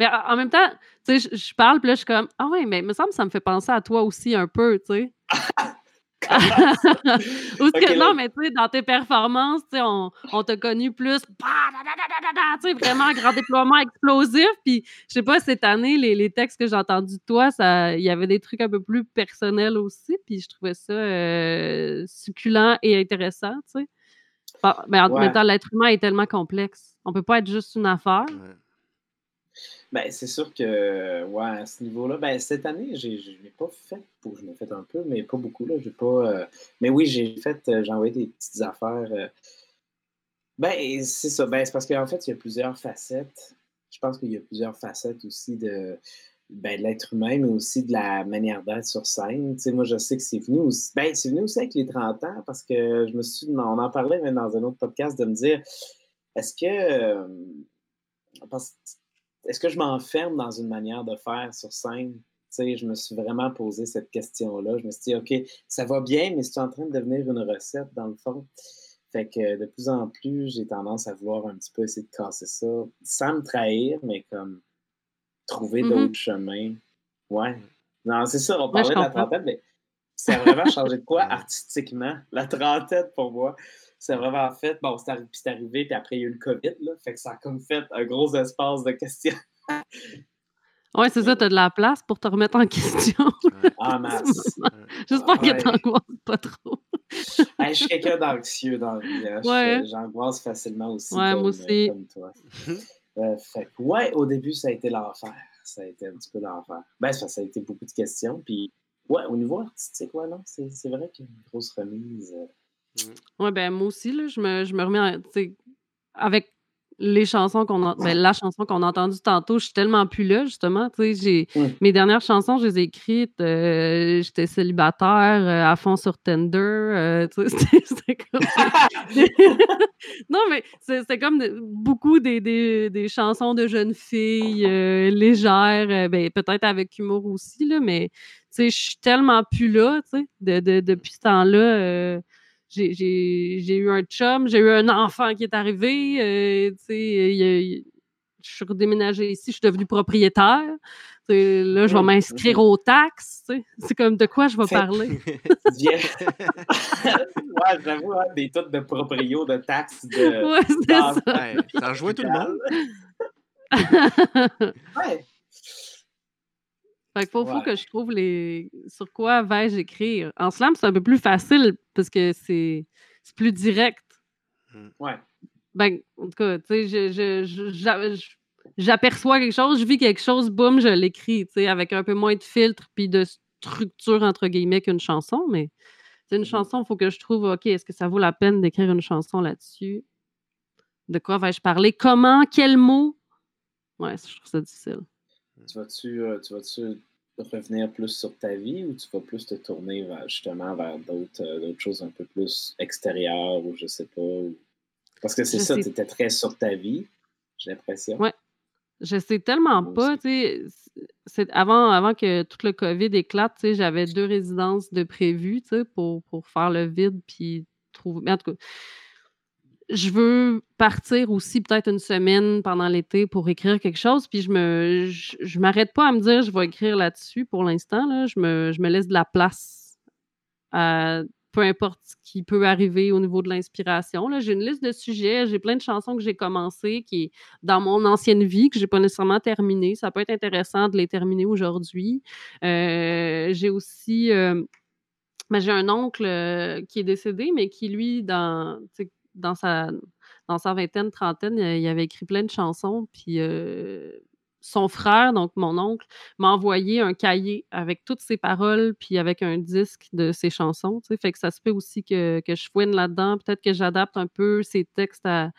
C: Mais en même temps, tu sais, je parle, puis là, je suis comme, ah ouais, mais il me semble que ça me fait penser à toi aussi un peu, tu sais. non, mais tu sais, dans tes performances, tu sais, on, on t'a connu plus, tu sais, vraiment grand déploiement explosif. Puis, je sais pas, cette année, les, les textes que j'ai entendus de toi, il y avait des trucs un peu plus personnels aussi. Puis, je trouvais ça euh, succulent et intéressant, tu sais. mais en même temps, l'être humain est tellement complexe. On peut pas être juste une affaire.
A: Ben, c'est sûr que, ouais, à ce niveau-là, ben, cette année, je n'ai pas fait, pour, je l'ai fait un peu, mais pas beaucoup, là. J'ai pas, euh, mais oui, j'ai fait, euh, j'ai envoyé des petites affaires. Euh, ben, c'est ça. Ben, c'est parce qu'en fait, il y a plusieurs facettes. Je pense qu'il y a plusieurs facettes aussi de, ben, l'être humain, mais aussi de la manière d'être sur scène. Tu sais, moi, je sais que c'est venu aussi, ben, c'est venu aussi avec les 30 ans parce que je me suis, on en parlait même dans un autre podcast de me dire, est-ce que, parce est-ce que je m'enferme dans une manière de faire sur scène? sais, je me suis vraiment posé cette question-là. Je me suis dit, OK, ça va bien, mais c'est en train de devenir une recette dans le fond. Fait que de plus en plus, j'ai tendance à vouloir un petit peu essayer de casser ça, sans me trahir, mais comme trouver mm-hmm. d'autres chemins. Ouais. Non, c'est ça, on parlait de la trentaine, mais ça a vraiment changé de quoi artistiquement, la trentaine pour moi? C'est vraiment fait. Bon, c'est arrivé, puis après, il y a eu le COVID, là. Fait que ça a comme fait un gros espace de questions.
C: Oui, c'est ça, tu as de la place pour te remettre en question.
A: ah, masse.
C: J'espère que tu n'angoisses pas trop.
A: je suis quelqu'un d'anxieux dans vie. Hein. J'angoisse facilement aussi.
C: Ouais, moi aussi.
A: Comme toi. Euh, fait ouais, au début, ça a été l'enfer. Ça a été un petit peu l'enfer. Ben, ça, ça a été beaucoup de questions. Puis, ouais, au niveau artistique, ouais, non, c'est vrai qu'il y a une grosse remise. Euh,
C: oui, ben moi aussi, là, je, me, je me remets avec les chansons qu'on a, ben, la chanson qu'on a entendue tantôt, je suis tellement plus là, justement. J'ai, Mes dernières chansons, je les ai écrites, euh, j'étais célibataire, euh, à fond sur Tinder. Euh, c'était, comme... non, mais c'était comme beaucoup des, des, des, chansons de jeunes filles légères, ben, peut-être avec humour aussi, là, mais je suis tellement plus là, de, de, depuis ce temps-là j'ai eu un chum, j'ai eu un enfant qui est arrivé. Euh, je suis redéménagée ici, je suis devenue propriétaire. là, je vais m'inscrire aux taxes. C'est comme de quoi je vais parler?
A: ouais, j'avoue, hein, des trucs de proprio, de taxes. De,
C: ouais, c'est ça.
B: ça rejoint tout le monde.
A: ouais.
C: Fait faut, que je trouve les sur quoi vais-je écrire? En slam, c'est un peu plus facile parce que c'est plus direct.
A: Mmh. Ouais.
C: Ben, en tout cas, tu sais, j'aperçois quelque chose, je vis quelque chose, boum, je l'écris, tu sais, avec un peu moins de filtre puis de structure, entre guillemets, qu'une chanson, mais c'est une mmh chanson, il faut que je trouve, OK, est-ce que ça vaut la peine d'écrire une chanson là-dessus? De quoi vais-je parler? Comment? Quels mots? Ouais, je trouve ça difficile.
A: Tu vas-tu, euh, tu vas-tu revenir plus sur ta vie ou tu vas plus te tourner justement vers d'autres, euh, choses un peu plus extérieures ou je sais pas? Parce que c'est ça, tu étais très sur ta vie, j'ai l'impression.
C: Ouais. Je sais tellement pas, tu sais, avant, avant que tout le COVID éclate, tu sais, j'avais deux résidences de prévues, tu sais, pour, pour faire le vide puis trouver. Mais en tout cas, je veux partir aussi peut-être une semaine pendant l'été pour écrire quelque chose, puis je me je, m'arrête pas à me dire je vais écrire là-dessus pour l'instant. Là. Je, me, je me laisse de la place à peu importe ce qui peut arriver au niveau de l'inspiration. J'ai une liste de sujets, j'ai plein de chansons que j'ai commencées qui dans mon ancienne vie, que j'ai pas nécessairement terminé. Ça peut être intéressant de les terminer aujourd'hui. Euh, j'ai aussi euh, ben, j'ai un oncle euh, qui est décédé, mais qui, lui, dans dans sa, dans sa vingtaine, trentaine, il avait écrit plein de chansons. Puis son frère, donc mon oncle, m'a envoyé un cahier avec toutes ses paroles, puis avec un disque de ses chansons. Tu Fait que ça se peut aussi que, que je fouine là-dedans. Peut-être que j'adapte un peu ses textes à,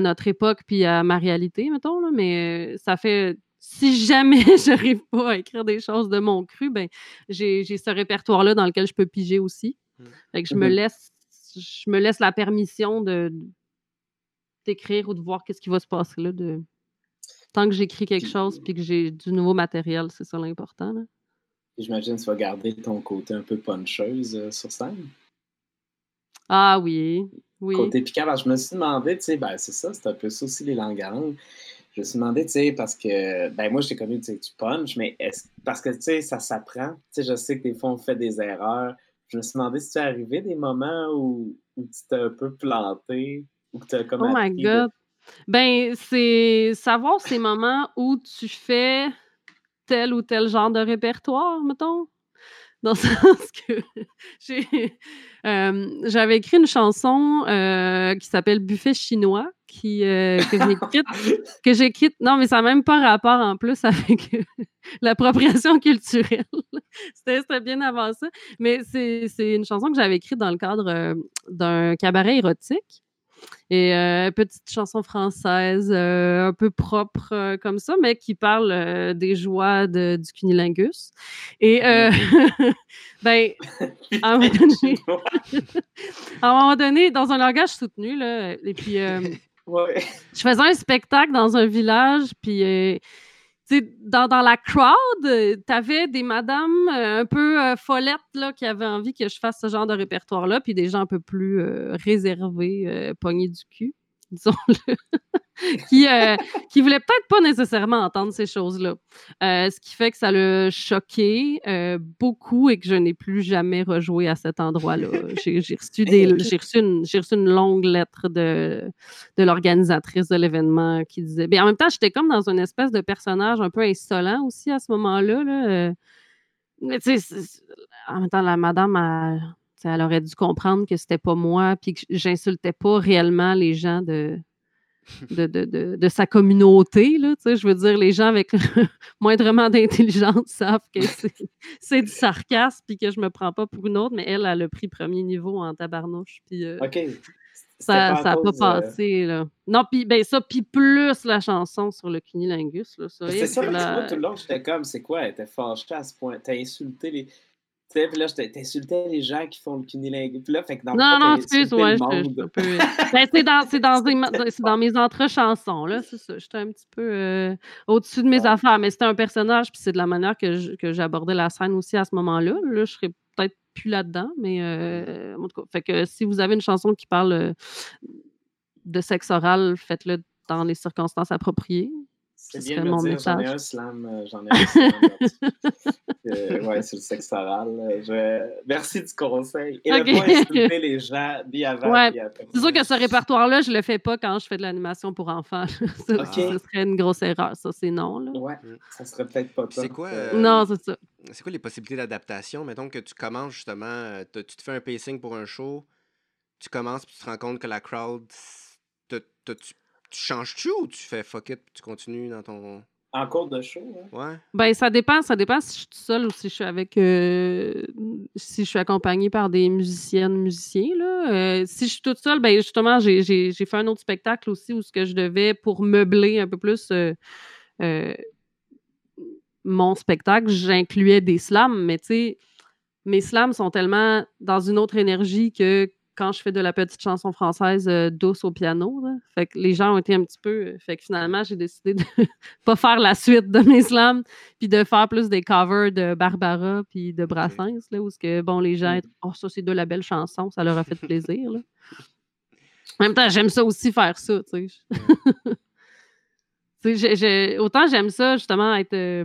C: notre époque, puis à ma réalité, mettons. Là, mais ça fait si jamais j'arrive pas à écrire des choses de mon cru, ben j'ai ce répertoire-là dans lequel je peux piger aussi. Mmh. Fait que je me mmh laisse je me laisse la permission de d'écrire ou de voir qu'est-ce qui va se passer là. De... Tant que j'écris quelque chose puis que j'ai du nouveau matériel, c'est ça l'important.
A: J'imagine que tu vas garder ton côté un peu puncheuse euh, sur scène.
C: Ah oui, oui.
A: Côté piquant, je me suis demandé, tu sais, ben, c'est ça, c'est un peu ça aussi les langues Je me suis demandé, tu sais, parce que, ben moi, j'ai connu, tu sais, tu punches, mais est-ce, parce que, tu sais, ça s'apprend. Tu sais, je sais que des fois, on fait des erreurs, je me suis demandé si tu es arrivé des moments où, où tu t'es un peu planté, ou que tu as comme
C: Oh my God! Ben, c'est savoir ces moments où tu fais tel ou tel genre de répertoire, mettons. Dans le sens que j'ai, euh, j'avais écrit une chanson euh, qui s'appelle Buffet chinois, qui, euh, que j'ai écrite. Non, mais ça n'a même pas rapport en plus avec l'appropriation culturelle. c'était, c'était bien avant ça. Mais c'est, c'est une chanson que j'avais écrite dans le cadre d'un cabaret érotique. Et euh, petite chanson française, euh, un peu propre euh, comme ça, mais qui parle des joies de, du cunilingus. Et ben, à un, moment donné, à un moment donné, dans un langage soutenu, là, et puis je faisais un spectacle dans un village, puis dans, dans, la crowd, euh, tu avais des madames euh, un peu euh, follettes qui avaient envie que je fasse ce genre de répertoire-là, puis des gens un peu plus réservés, pognés du cul, disons-le. qui, euh, qui voulait peut-être pas nécessairement entendre ces choses-là. Euh, ce qui fait que ça l'a choqué euh, beaucoup et que je n'ai plus jamais rejoué à cet endroit-là. J'ai reçu, des, reçu, une, reçu une longue lettre de, de l'organisatrice de l'événement qui disait. Mais ben, en même temps, j'étais comme dans une espèce de personnage un peu insolent aussi à ce moment-là. Là. Mais tu sais, en même temps, la madame, elle, aurait dû comprendre que c'était pas moi, puis que j'insultais pas réellement les gens de, de, de, de, sa communauté. Là, je veux dire, les gens avec moindrement d'intelligence savent que c'est du sarcasme puis que je me prends pas pour une autre, mais elle, a le prix premier niveau en tabarnouche. Puis, euh,
A: OK.
C: Ça n'a pas, euh, passé. Là. Non, puis ben, ça, puis plus la chanson sur le cunilingus.
A: C'est ça, là, tout le long, j'étais comme, c'est quoi? Elle était fâchée à ce point. T'as insulté les puis là, t'insultais les gens qui font le cunilingus. Puis là, fait que dans
C: Non, non, excuse, c'est dans, dans, dans, mes entre-chansons, là, c'est ça. J'étais un petit peu euh, au-dessus de mes affaires, mais c'était un personnage, puis c'est de la manière que j'abordais la scène aussi à ce moment-là. Là, je serais peut-être plus là-dedans, mais euh, en tout cas, fait que si vous avez une chanson qui parle euh, de sexe oral, faites-le dans les circonstances appropriées.
A: C'est bien de mon dire, j'en ai un slam, euh, j'en ai un slam. euh, ouais, c'est le sexe oral. Je... Merci du conseil. Et okay. pas insulter les gens ni avant
C: ouais. après. C'est sûr que ce répertoire-là, je le fais pas quand je fais de l'animation pour enfants. ça, okay. ça, serait une grosse erreur, ça, c'est non. Là.
A: Ouais, ça serait peut-être pas
B: C'est quoi?
A: Euh...
C: Non, c'est ça.
B: C'est quoi les possibilités d'adaptation? Mettons que tu commences justement, euh, tu te fais un pacing pour un show, tu commences puis tu te rends compte que la crowd, tu tu changes-tu ou tu fais fuck it tu continues dans ton.
A: En cours de show,
B: hein? ouais.
C: Ben, ça dépend. Ça dépend si je suis toute seule ou si je suis avec. Euh, si je suis accompagnée par des musiciennes, musiciens. Là. Euh, si je suis toute seule, ben, justement, j'ai fait un autre spectacle aussi où ce que je devais, pour meubler un peu plus euh, mon spectacle, j'incluais des slams, mais tu sais, mes slams sont tellement dans une autre énergie que quand je fais de la petite chanson française euh, douce au piano. Là. Fait que les gens ont été un petit peu. Euh, fait que finalement, j'ai décidé de pas faire la suite de mes slams, puis de faire plus des covers de Barbara puis de Brassens, là, où ce que, bon, les gens, oh, ça, c'est de la belle chanson, ça leur a fait plaisir. Là. En même temps, j'aime ça aussi faire ça, tu sais. autant j'aime ça, justement, être. Euh,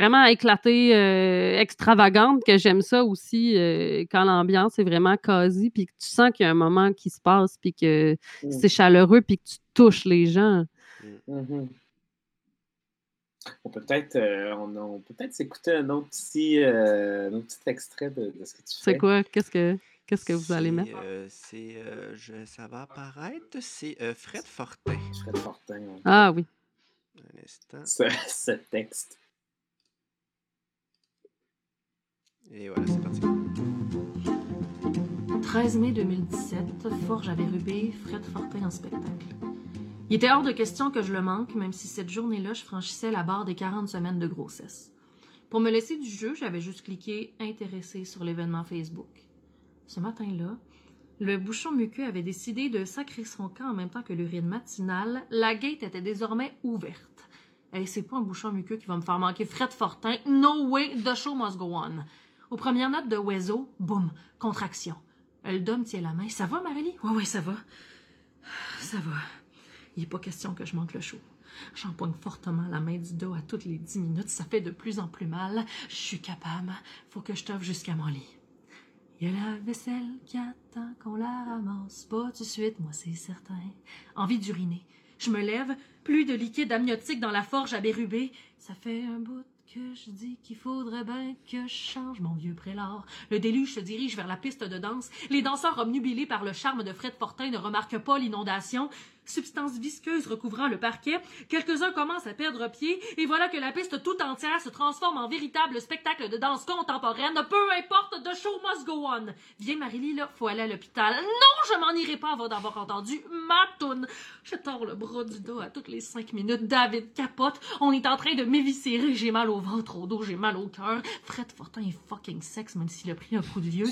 C: vraiment éclatée, euh, extravagante, que j'aime ça aussi euh, quand l'ambiance est vraiment quasi, puis que tu sens qu'il y a un moment qui se passe, puis que mm. c'est chaleureux, puis que tu touches les gens.
A: Mm-hmm. On peut peut-être euh, on, peut peut s'écouter un autre petit, un petit extrait de, ce que tu fais.
C: C'est quoi? Qu'est-ce que Qu'est-ce que vous allez mettre?
B: c'est, ça va apparaître, c'est Fred Fortin.
A: Fred Fortin.
C: Ah oui.
B: Un instant.
A: ce texte.
B: Et voilà, c'est parti.
E: 13 mai 2017, Forge avait rubé Fred Fortin en spectacle. Il était hors de question que je le manque, même si cette journée-là, je franchissais la barre des 40 semaines de grossesse. Pour me laisser du jeu, j'avais juste cliqué Intéressé sur l'événement Facebook. Ce matin-là, le bouchon muqueux avait décidé de sacrer son camp en même temps que l'urine matinale. La gate était désormais ouverte. Et c'est pas un bouchon muqueux qui va me faire manquer Fred Fortin. No way, the show must go on. Aux premières notes de Oiseau, boum, contraction. Eldom tient la main. Ça va, Marélie? Oui, oui, ça va. Ça va. Il n'est pas question que je manque le show. J'empoigne fortement la main du dos à toutes les dix minutes. Ça fait de plus en plus mal. Je suis capable. Faut que je t'offre jusqu'à mon lit.
C: Y a la vaisselle qui attend qu'on la ramasse. Pas tout de suite, moi c'est certain. Envie d'uriner. Je me lève, plus de liquide amniotique dans la forge à Bérubé. Ça fait un bout que je dis qu'il faudrait bien que je change mon vieux prélat. Le déluge se dirige vers la piste de danse. Les danseurs obnubilés par le charme de Fred Fortin ne remarquent pas l'inondation substance visqueuse recouvrant le parquet, quelques-uns commencent à perdre pied, et voilà que la piste tout entière se transforme en véritable spectacle de danse contemporaine, peu importe, the show must go on. Viens, Marie-Lie, là, faut aller à l'hôpital. Non, je m'en irai pas avant d'avoir entendu ma toune. Je tords le bras du dos à toutes les cinq minutes. David capote. On est en train de m'éviscérer. J'ai mal au ventre, au dos, j'ai mal au cœur. Fred Fortin est fucking sexe, même s'il a pris un coup de vieux.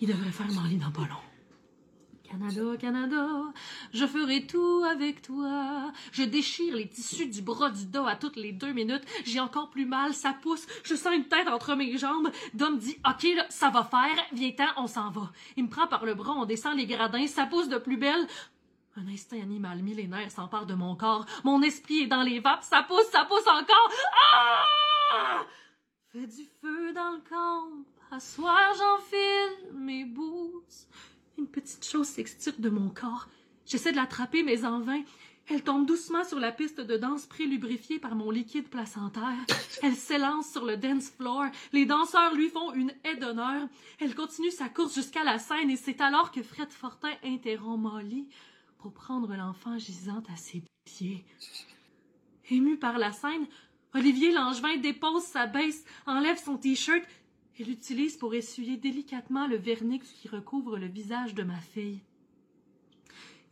C: Il devrait faire Marie dans pas. Canada, Canada, je ferai tout avec toi. Je déchire les tissus du bras du dos à toutes les deux minutes. J'ai encore plus mal, ça pousse. Je sens une tête entre mes jambes. Dom dit, OK, ça va faire. Viens-t'en, on s'en va. Il me prend par le bras, on descend les gradins, ça pousse de plus belle. Un instinct animal millénaire s'empare de mon corps. Mon esprit est dans les vapes, ça pousse, ça pousse encore. Ah! Fais du feu dans le camp. À j'enfile mes boots. Une petite chose s'extirpe de mon corps. J'essaie de l'attraper, mais en vain. Elle tombe doucement sur la piste de danse prélubrifiée par mon liquide placentaire. Elle s'élance sur le dance floor. Les danseurs lui font une haie d'honneur. Elle continue sa course jusqu'à la scène et c'est alors que Fred Fortin interrompt Molly pour prendre l'enfant gisant à ses pieds. Ému par la scène, Olivier Langevin dépose sa baisse, enlève son t-shirt et l'utilise pour essuyer délicatement le vernix qui recouvre le visage de ma fille.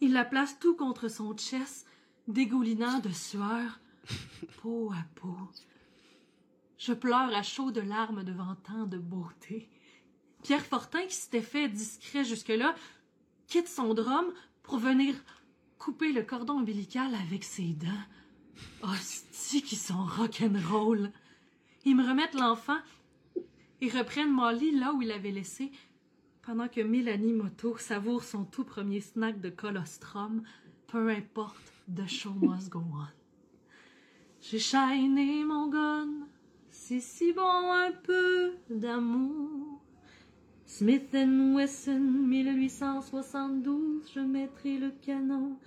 C: Il la place tout contre son chest, dégoulinant de sueur, peau à peau. Je pleure à chaudes larmes devant tant de beauté. Pierre Fortin, qui s'était fait discret jusque-là, quitte son drum pour venir couper le cordon ombilical avec ses dents. Hostie qui sont rock'n'roll. Ils me remettent l'enfant et reprennent Molly là où il l'avait laissé, pendant que Mélanie Moto savoure son tout premier snack de colostrum, peu importe, the show must go on. J'ai shiné mon gun, c'est si bon un peu d'amour. Smith Wesson 1872, je mettrai le canon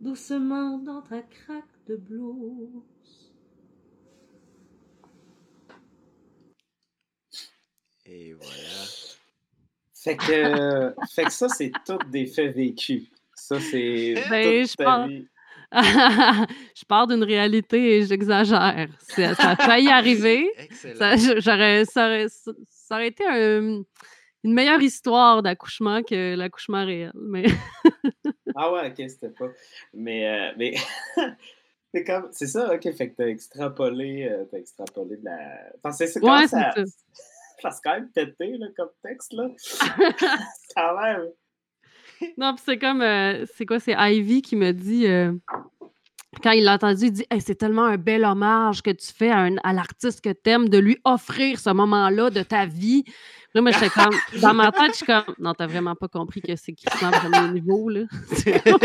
C: doucement dans ta craque de blouse.
B: Et voilà.
A: Fait que, fait que ça, c'est tout des faits vécus. Ça, c'est.
F: Ben, je, pars... je pars d'une réalité et j'exagère. Ça, a failli arriver. Ça, j'aurais, ça, aurait, ça, aurait, été un, une meilleure histoire d'accouchement que l'accouchement réel. Mais...
A: ah ouais, ok, c'était pas. Mais. Euh, mais... c'est comme. C'est ça, ok, fait que t'as extrapolé, euh, t'as extrapolé de la. Enfin, c'est
F: ouais, ça... ça
A: c'est quand même pété là, comme texte. Là. quand même.
F: Non, puis c'est comme. Euh, c'est quoi? C'est Ivy qui me dit. Euh, quand il l'a entendu, il dit C'est tellement un bel hommage que tu fais à, à l'artiste que tu aimes de lui offrir ce moment-là de ta vie. Là, moi, j'étais comme. Dans ma tête, je suis comme. Non, t'as vraiment pas compris que c'est Christian premier niveau, là.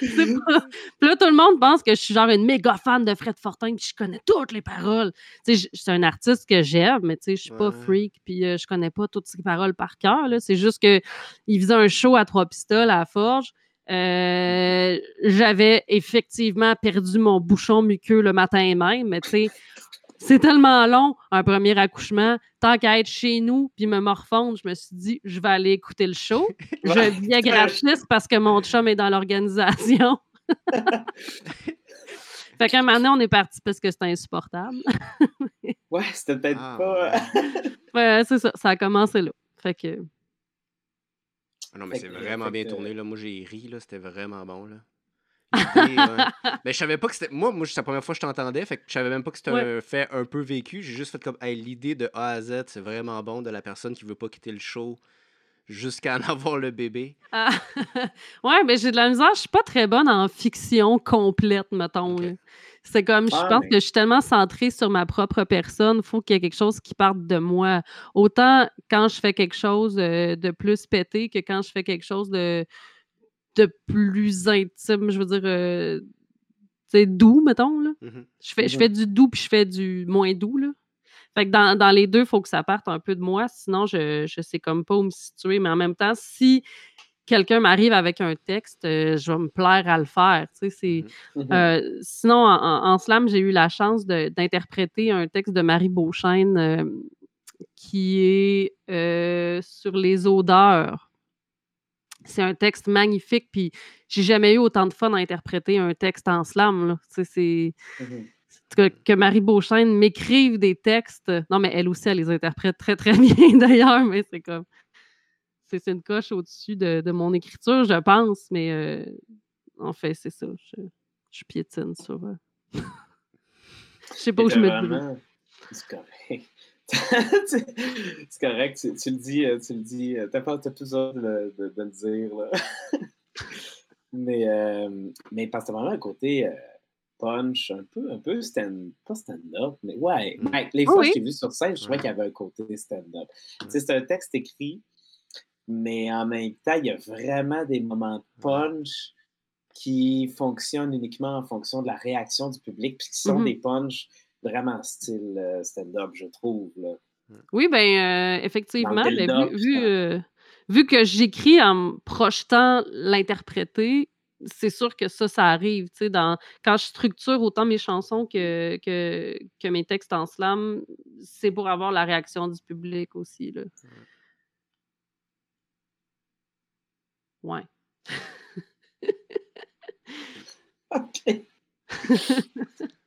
F: Pas... Puis là, tout le monde pense que je suis genre une méga fan de Fred Fortin, puis je connais toutes les paroles. Tu sais, c'est un artiste que j'aime, mais tu sais, je suis pas freak, puis euh, je connais pas toutes ses paroles par cœur. C'est juste que il faisait un show à trois pistoles à la Forge. Euh, j'avais effectivement perdu mon bouchon muqueux le matin même, mais tu sais, c'est tellement long, un premier accouchement. Tant qu'à être chez nous puis me morfondre, je me suis dit, je vais aller écouter le show. Je viens gratis parce que mon chum est dans l'organisation. fait qu'un moment donné, on est parti parce que c'était insupportable.
A: ouais, c'était peut-être ah, pas.
F: ouais, c'est ça. Ça a commencé là. Fait que.
B: Ah non, mais c'est vraiment bien tourné. Là. Moi, j'ai ri. Là. C'était vraiment bon. Là. Mais je savais pas que c'était. Moi, moi c'est la première fois que je t'entendais, fait que je savais même pas que c'était un fait un peu vécu. J'ai juste fait comme l'idée de A à Z, c'est vraiment bon de la personne qui veut pas quitter le show jusqu'à en avoir le bébé. Ah.
F: ouais, mais j'ai de la misère. Je suis pas très bonne en fiction complète, mettons. C'est comme, je pense que je suis tellement centrée sur ma propre personne, il faut qu'il y ait quelque chose qui parte de moi. Autant quand je fais quelque chose euh, de plus pété que quand je fais quelque chose de de plus intime, je veux dire, euh, c'est doux, mettons. Là. Mm-hmm. je, fais, je mm-hmm. fais du doux puis je fais du moins doux. Là.
C: Fait que dans, les deux, il faut que ça parte un peu de moi, sinon je, je sais comme pas où me situer. Mais en même temps, si quelqu'un m'arrive avec un texte, euh, je vais me plaire à le faire. Mm-hmm. Mm-hmm. sinon, en, slam, j'ai eu la chance d'interpréter un texte de Marie Beauchesne qui est sur les odeurs. C'est un texte magnifique, puis j'ai jamais eu autant de fun à interpréter un texte en slam. C'est. Mmh que, Marie Beauchesne m'écrive des textes. Non, mais elle aussi, elle les interprète très, très bien d'ailleurs, mais c'est comme. C'est une coche au-dessus de, mon écriture, je pense, mais euh, en fait, c'est ça. Je, piétine sur. Euh, je sais pas où je me
A: C'est correct. c'est correct, tu, le dis, euh, tu le dis. T'as pas as plus besoin de, de, le dire. Là. mais, mais parce que vraiment un côté punch, un peu, un peu stand, pas stand-up, mais ouais. Mm. les fois que j'ai vu sur scène, je trouvais qu'il y avait un côté stand-up. Mm. C'est un texte écrit, mais en même temps, il y a vraiment des moments de punch qui fonctionnent uniquement en fonction de la réaction du public, puis qui sont mm-hmm. des punch vraiment style euh, stand-up, je trouve. Là.
C: Oui, ben effectivement, ben, vu, euh, vu, que j'écris en projetant l'interpréter, c'est sûr que ça, ça arrive. Dans, quand je structure autant mes chansons que, que, que mes textes en slam, c'est pour avoir la réaction du public aussi. Là. Ouais.
A: OK.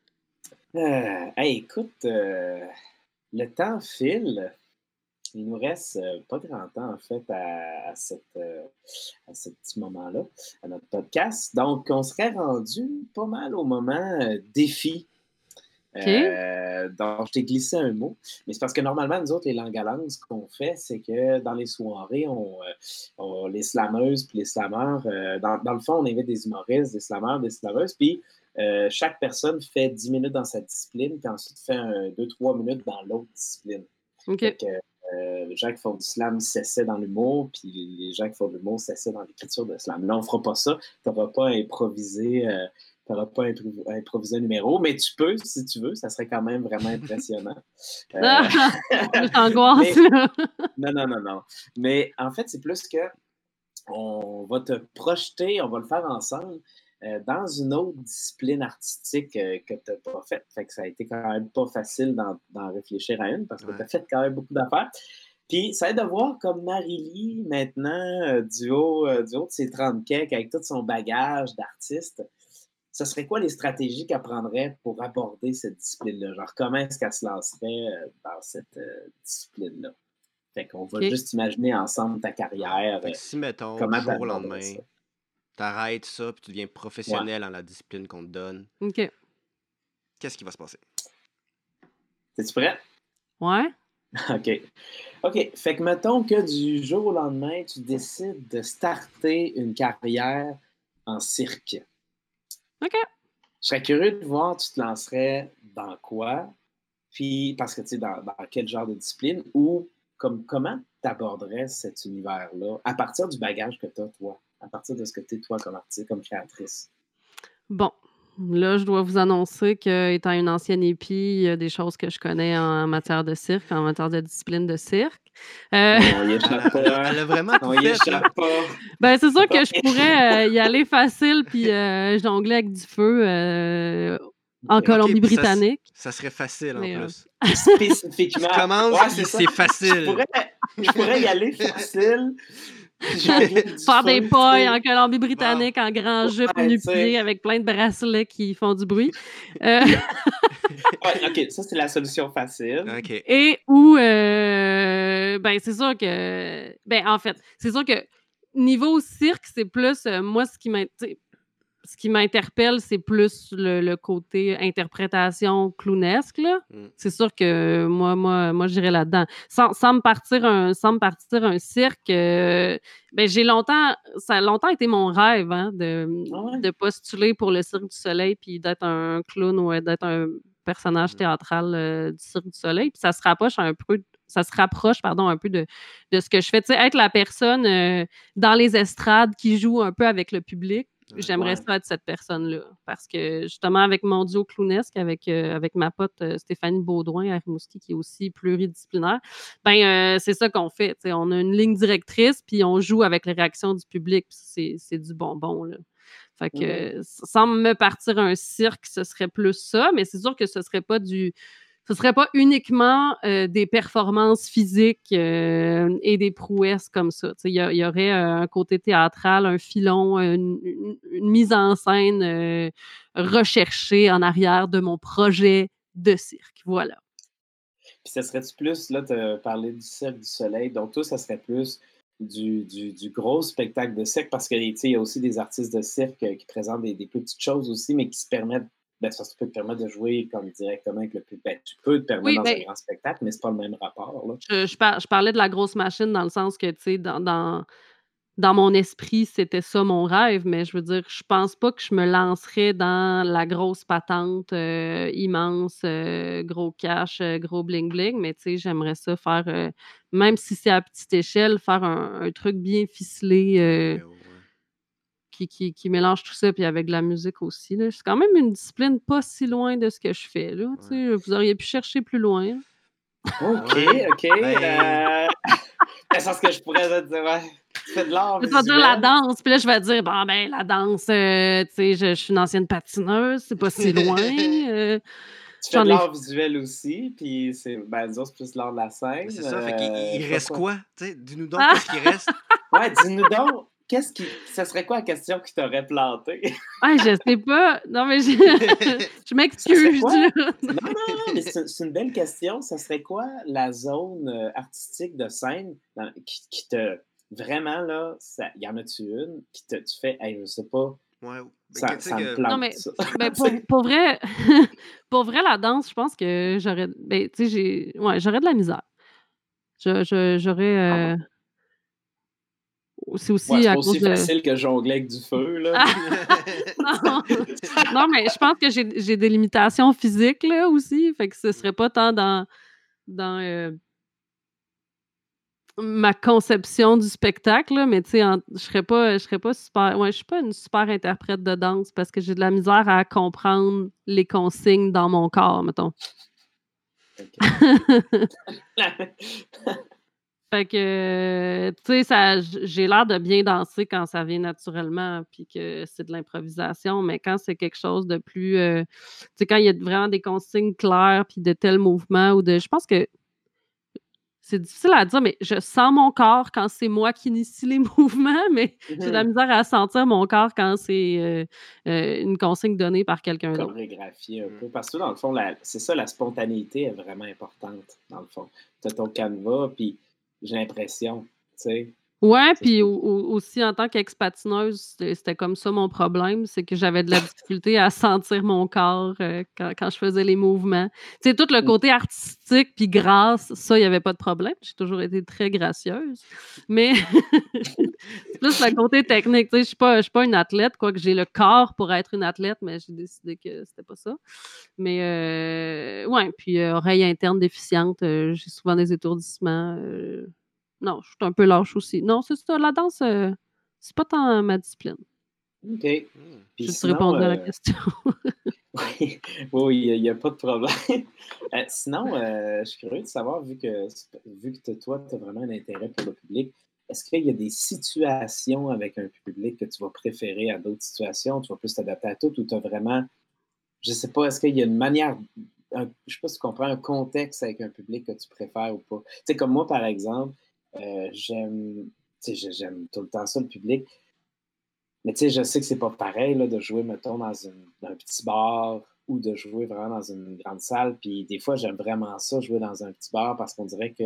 A: euh, écoute, euh, le temps file il nous reste euh, pas grand temps, en fait, à, à, euh, ce petit moment-là, à notre podcast. Donc, on serait rendu pas mal au moment défi. donc, je t'ai glissé un mot. Mais c'est parce que normalement, nous autres, les langues à langue, ce qu'on fait, c'est que dans les soirées, on, les slameuses puis les slameurs, dans, dans, le fond, on invite des humoristes, des slameurs, des slameuses, puis chaque personne fait 10 minutes dans sa discipline, puis ensuite fait 2-3 minutes dans l'autre discipline.
C: OK.
A: Euh, les gens qui font du slam cessaient dans l'humour, puis les gens qui font de l'humour cessaient dans l'écriture de slam. Là, on ne fera pas ça. Tu n'auras pas improvisé. Euh, pas improvisé un numéro, mais tu peux si tu veux, ça serait quand même vraiment impressionnant.
C: Euh, angoisse.
A: non, non, non, non. Mais en fait, c'est plus que on va te projeter, on va le faire ensemble. Euh, dans une autre discipline artistique euh, que tu n'as pas faite. Fait que ça a été quand même pas facile d'en réfléchir à une parce que tu as fait quand même beaucoup d'affaires. Puis ça aide de voir comme Marie-Lie, maintenant, euh, du, haut, du haut de ses 30 cakes, avec tout son bagage d'artiste, ce serait quoi les stratégies qu'elle prendrait pour aborder cette discipline-là? Genre, comment est-ce qu'elle se lancerait dans cette discipline-là? Fait qu'on va juste imaginer ensemble ta carrière.
B: si, mettons, comment jour au lendemain, t'arrêtes ça, puis tu deviens professionnel dans la discipline qu'on te donne.
C: OK.
B: Qu'est-ce qui va se passer?
A: T'es-tu prêt?
C: Ouais.
A: OK. OK. Fait que mettons que du jour au lendemain, tu décides de starter une carrière en cirque.
C: OK.
A: Je serais curieux de voir, tu te lancerais dans quoi? Puis, parce que tu sais, dans, dans, quel genre de discipline? Ou comme, comment tu aborderais cet univers-là à partir du bagage que tu as, toi? À partir de ce que tu es toi comme artiste, comme créatrice?
C: Bon, Là, je dois vous annoncer qu'étant une ancienne épi, il y a des choses que je connais en matière de cirque, en matière de discipline de cirque.
A: Euh... On y échappe pas.
B: Elle a vraiment
A: On y échappe pas.
C: Ben, c'est sûr que je pourrais euh, y aller facile puis euh, jongler avec du feu euh, en Colombie-Britannique.
B: Ça, serait facile en plus.
A: Spécifiquement. Tu
B: commences, c'est facile.
A: Je pourrais, je pourrais y aller facile.
C: Faire des pailles en Colombie-Britannique, en grand jupe nu avec plein de bracelets qui font du bruit.
A: Euh, OK, ça, c'est la solution facile.
C: Et où, euh, ben, c'est sûr que, ben, en fait, c'est sûr que niveau cirque, c'est plus, euh, moi, ce qui m'intéresse ce qui m'interpelle, c'est plus le, côté interprétation clownesque. Mm. C'est sûr que moi, moi, moi, j'irais là-dedans. Sans, me partir un, sans me partir un cirque, euh, ben, j'ai longtemps, ça a longtemps été mon rêve hein, de, ah de postuler pour le Cirque du Soleil puis d'être un clown ou d'être un personnage mm. théâtral euh, du Cirque du Soleil. Puis ça se rapproche un peu ça se rapproche pardon, un peu de, de ce que je fais. Tu sais, être la personne euh, dans les estrades qui joue un peu avec le public, J'aimerais ça être cette personne-là. Parce que justement, avec mon duo clownesque, avec, euh, avec ma pote euh, Stéphanie Baudouin à Rimouski, qui est aussi pluridisciplinaire, ben c'est ça qu'on fait. On a une ligne directrice, puis on joue avec les réactions du public, c'est du bonbon. Là. Fait que sans me partir un cirque, ce serait plus ça, mais c'est sûr que ce serait pas du ce serait pas uniquement euh, des performances physiques euh, et des prouesses comme ça. Il y, aurait euh, un côté théâtral, un filon, une, mise en scène recherchée en arrière de mon projet de cirque. Voilà.
A: Puis ça serait-tu plus, là, as parlé du Cirque du Soleil, donc toi, ça serait plus du, gros spectacle de cirque parce qu'il y a aussi des artistes de cirque qui présentent des, petites choses aussi, mais qui se permettent ben, ça peut te permettre de jouer comme directement avec le public. Ben, tu peux te permettre dans un grand spectacle, mais c'est pas le même rapport.
C: Je, je, parlais de la grosse machine dans le sens que, tu sais, dans, dans, dans, mon esprit, c'était ça mon rêve, mais je veux dire, je pense pas que je me lancerais dans la grosse patente euh, immense, euh, gros cash, euh, gros bling-bling, mais tu sais, j'aimerais ça faire, même si c'est à petite échelle, faire un, truc bien ficelé qui, qui, mélange tout ça, puis avec de la musique aussi. C'est quand même une discipline pas si loin de ce que je fais. Là, Vous auriez pu chercher plus loin.
A: OK, OK. Ben... Euh... ce que je pourrais te dire. Ouais. Tu fais de l'art.
C: Je vais dire la danse, puis là, je vais dire, bon, ben, la danse, euh, tu sais, je, suis une ancienne patineuse, c'est pas si loin. Euh,
A: tu fais de l'art visuel aussi, puis c'est, ben, disons, c'est plus l'art de la scène.
B: C'est ça, fait qu'il reste quoi? dis-nous donc ah! ce qui reste.
A: Ouais, dis-nous donc qu'est-ce qui. Ce serait quoi la question qui t'aurait planté?
C: ah, je sais pas. Non, mais je, je m'excuse.
A: non, non, non, mais c'est une belle question. Ça serait quoi la zone euh, artistique de scène qui, te. Vraiment, là, il y en a-tu une qui te tu fais, hey, je sais pas. Ouais, ça, ça me plante, non, mais,
C: ben, pour, pour, vrai, pour vrai, la danse, je pense que j'aurais. Ben, tu sais, j'ai. Ouais, j'aurais de la misère. J'aurais. C'est aussi
A: ouais, à aussi facile que jongler avec du feu. Là.
C: non. mais je pense que j'ai des limitations physiques là, aussi. Fait que ce serait pas tant dans, dans euh, ma conception du spectacle, là, mais tu sais, je serais pas, je serais pas super. Ouais, je suis pas une super interprète de danse parce que j'ai de la misère à comprendre les consignes dans mon corps, mettons. Fait que, tu sais, j'ai l'air de bien danser quand ça vient naturellement, puis que c'est de l'improvisation, mais quand c'est quelque chose de plus, euh, tu sais, quand il y a vraiment des consignes claires, puis de tels mouvements, ou de, je pense que c'est difficile à dire, mais je sens mon corps quand c'est moi qui initie les mouvements, mais j'ai de la mm-hmm. misère à sentir mon corps quand c'est euh, euh, une consigne donnée par quelqu'un d'autre.
A: Chorégraphier un peu. Parce que dans le fond, c'est ça, la spontanéité est vraiment importante, dans le fond. Tu as ton canevas, puis j'ai l'impression. Tu sais.
C: Ouais, puis aussi en tant qu'ex-patineuse, c'était comme ça mon problème, c'est que j'avais de la difficulté à sentir mon corps euh, quand, je faisais les mouvements. Tu sais, tout le mmh. côté artistique puis grâce, ça, il n'y avait pas de problème. J'ai toujours été très gracieuse. Mais plus le côté technique. Tu sais, je ne suis, pas une athlète, quoique j'ai le corps pour être une athlète, mais j'ai décidé que c'était pas ça. Mais euh, ouais, puis euh, oreille interne déficiente, j'ai souvent des étourdissements non, je suis un peu lâche aussi. Non, c'est ça, la danse, euh, c'est pas tant ma discipline.
A: OK.
C: Hmm. Puis Juste répondre à la euh, question.
A: oui, il n'y a, pas de problème. Euh, sinon, je suis curieux de savoir, vu que, vu que toi, tu as vraiment un intérêt pour le public, est-ce qu'il y a des situations avec un public que tu vas préférer à d'autres situations? Tu vas plus t'adapter à tout ou tu as vraiment, je ne sais pas, est-ce qu'il y a une manière, je ne sais pas si tu comprends, un contexte avec un public que tu préfères ou pas? Tu sais, comme moi, par exemple, euh, j'aime, j'aime tout le temps ça, le public. Mais tu sais, je sais que c'est pas pareil là, de jouer, mettons, dans, un petit bar ou de jouer vraiment dans une grande salle. Puis des fois, j'aime vraiment ça, jouer dans un petit bar, parce qu'on dirait que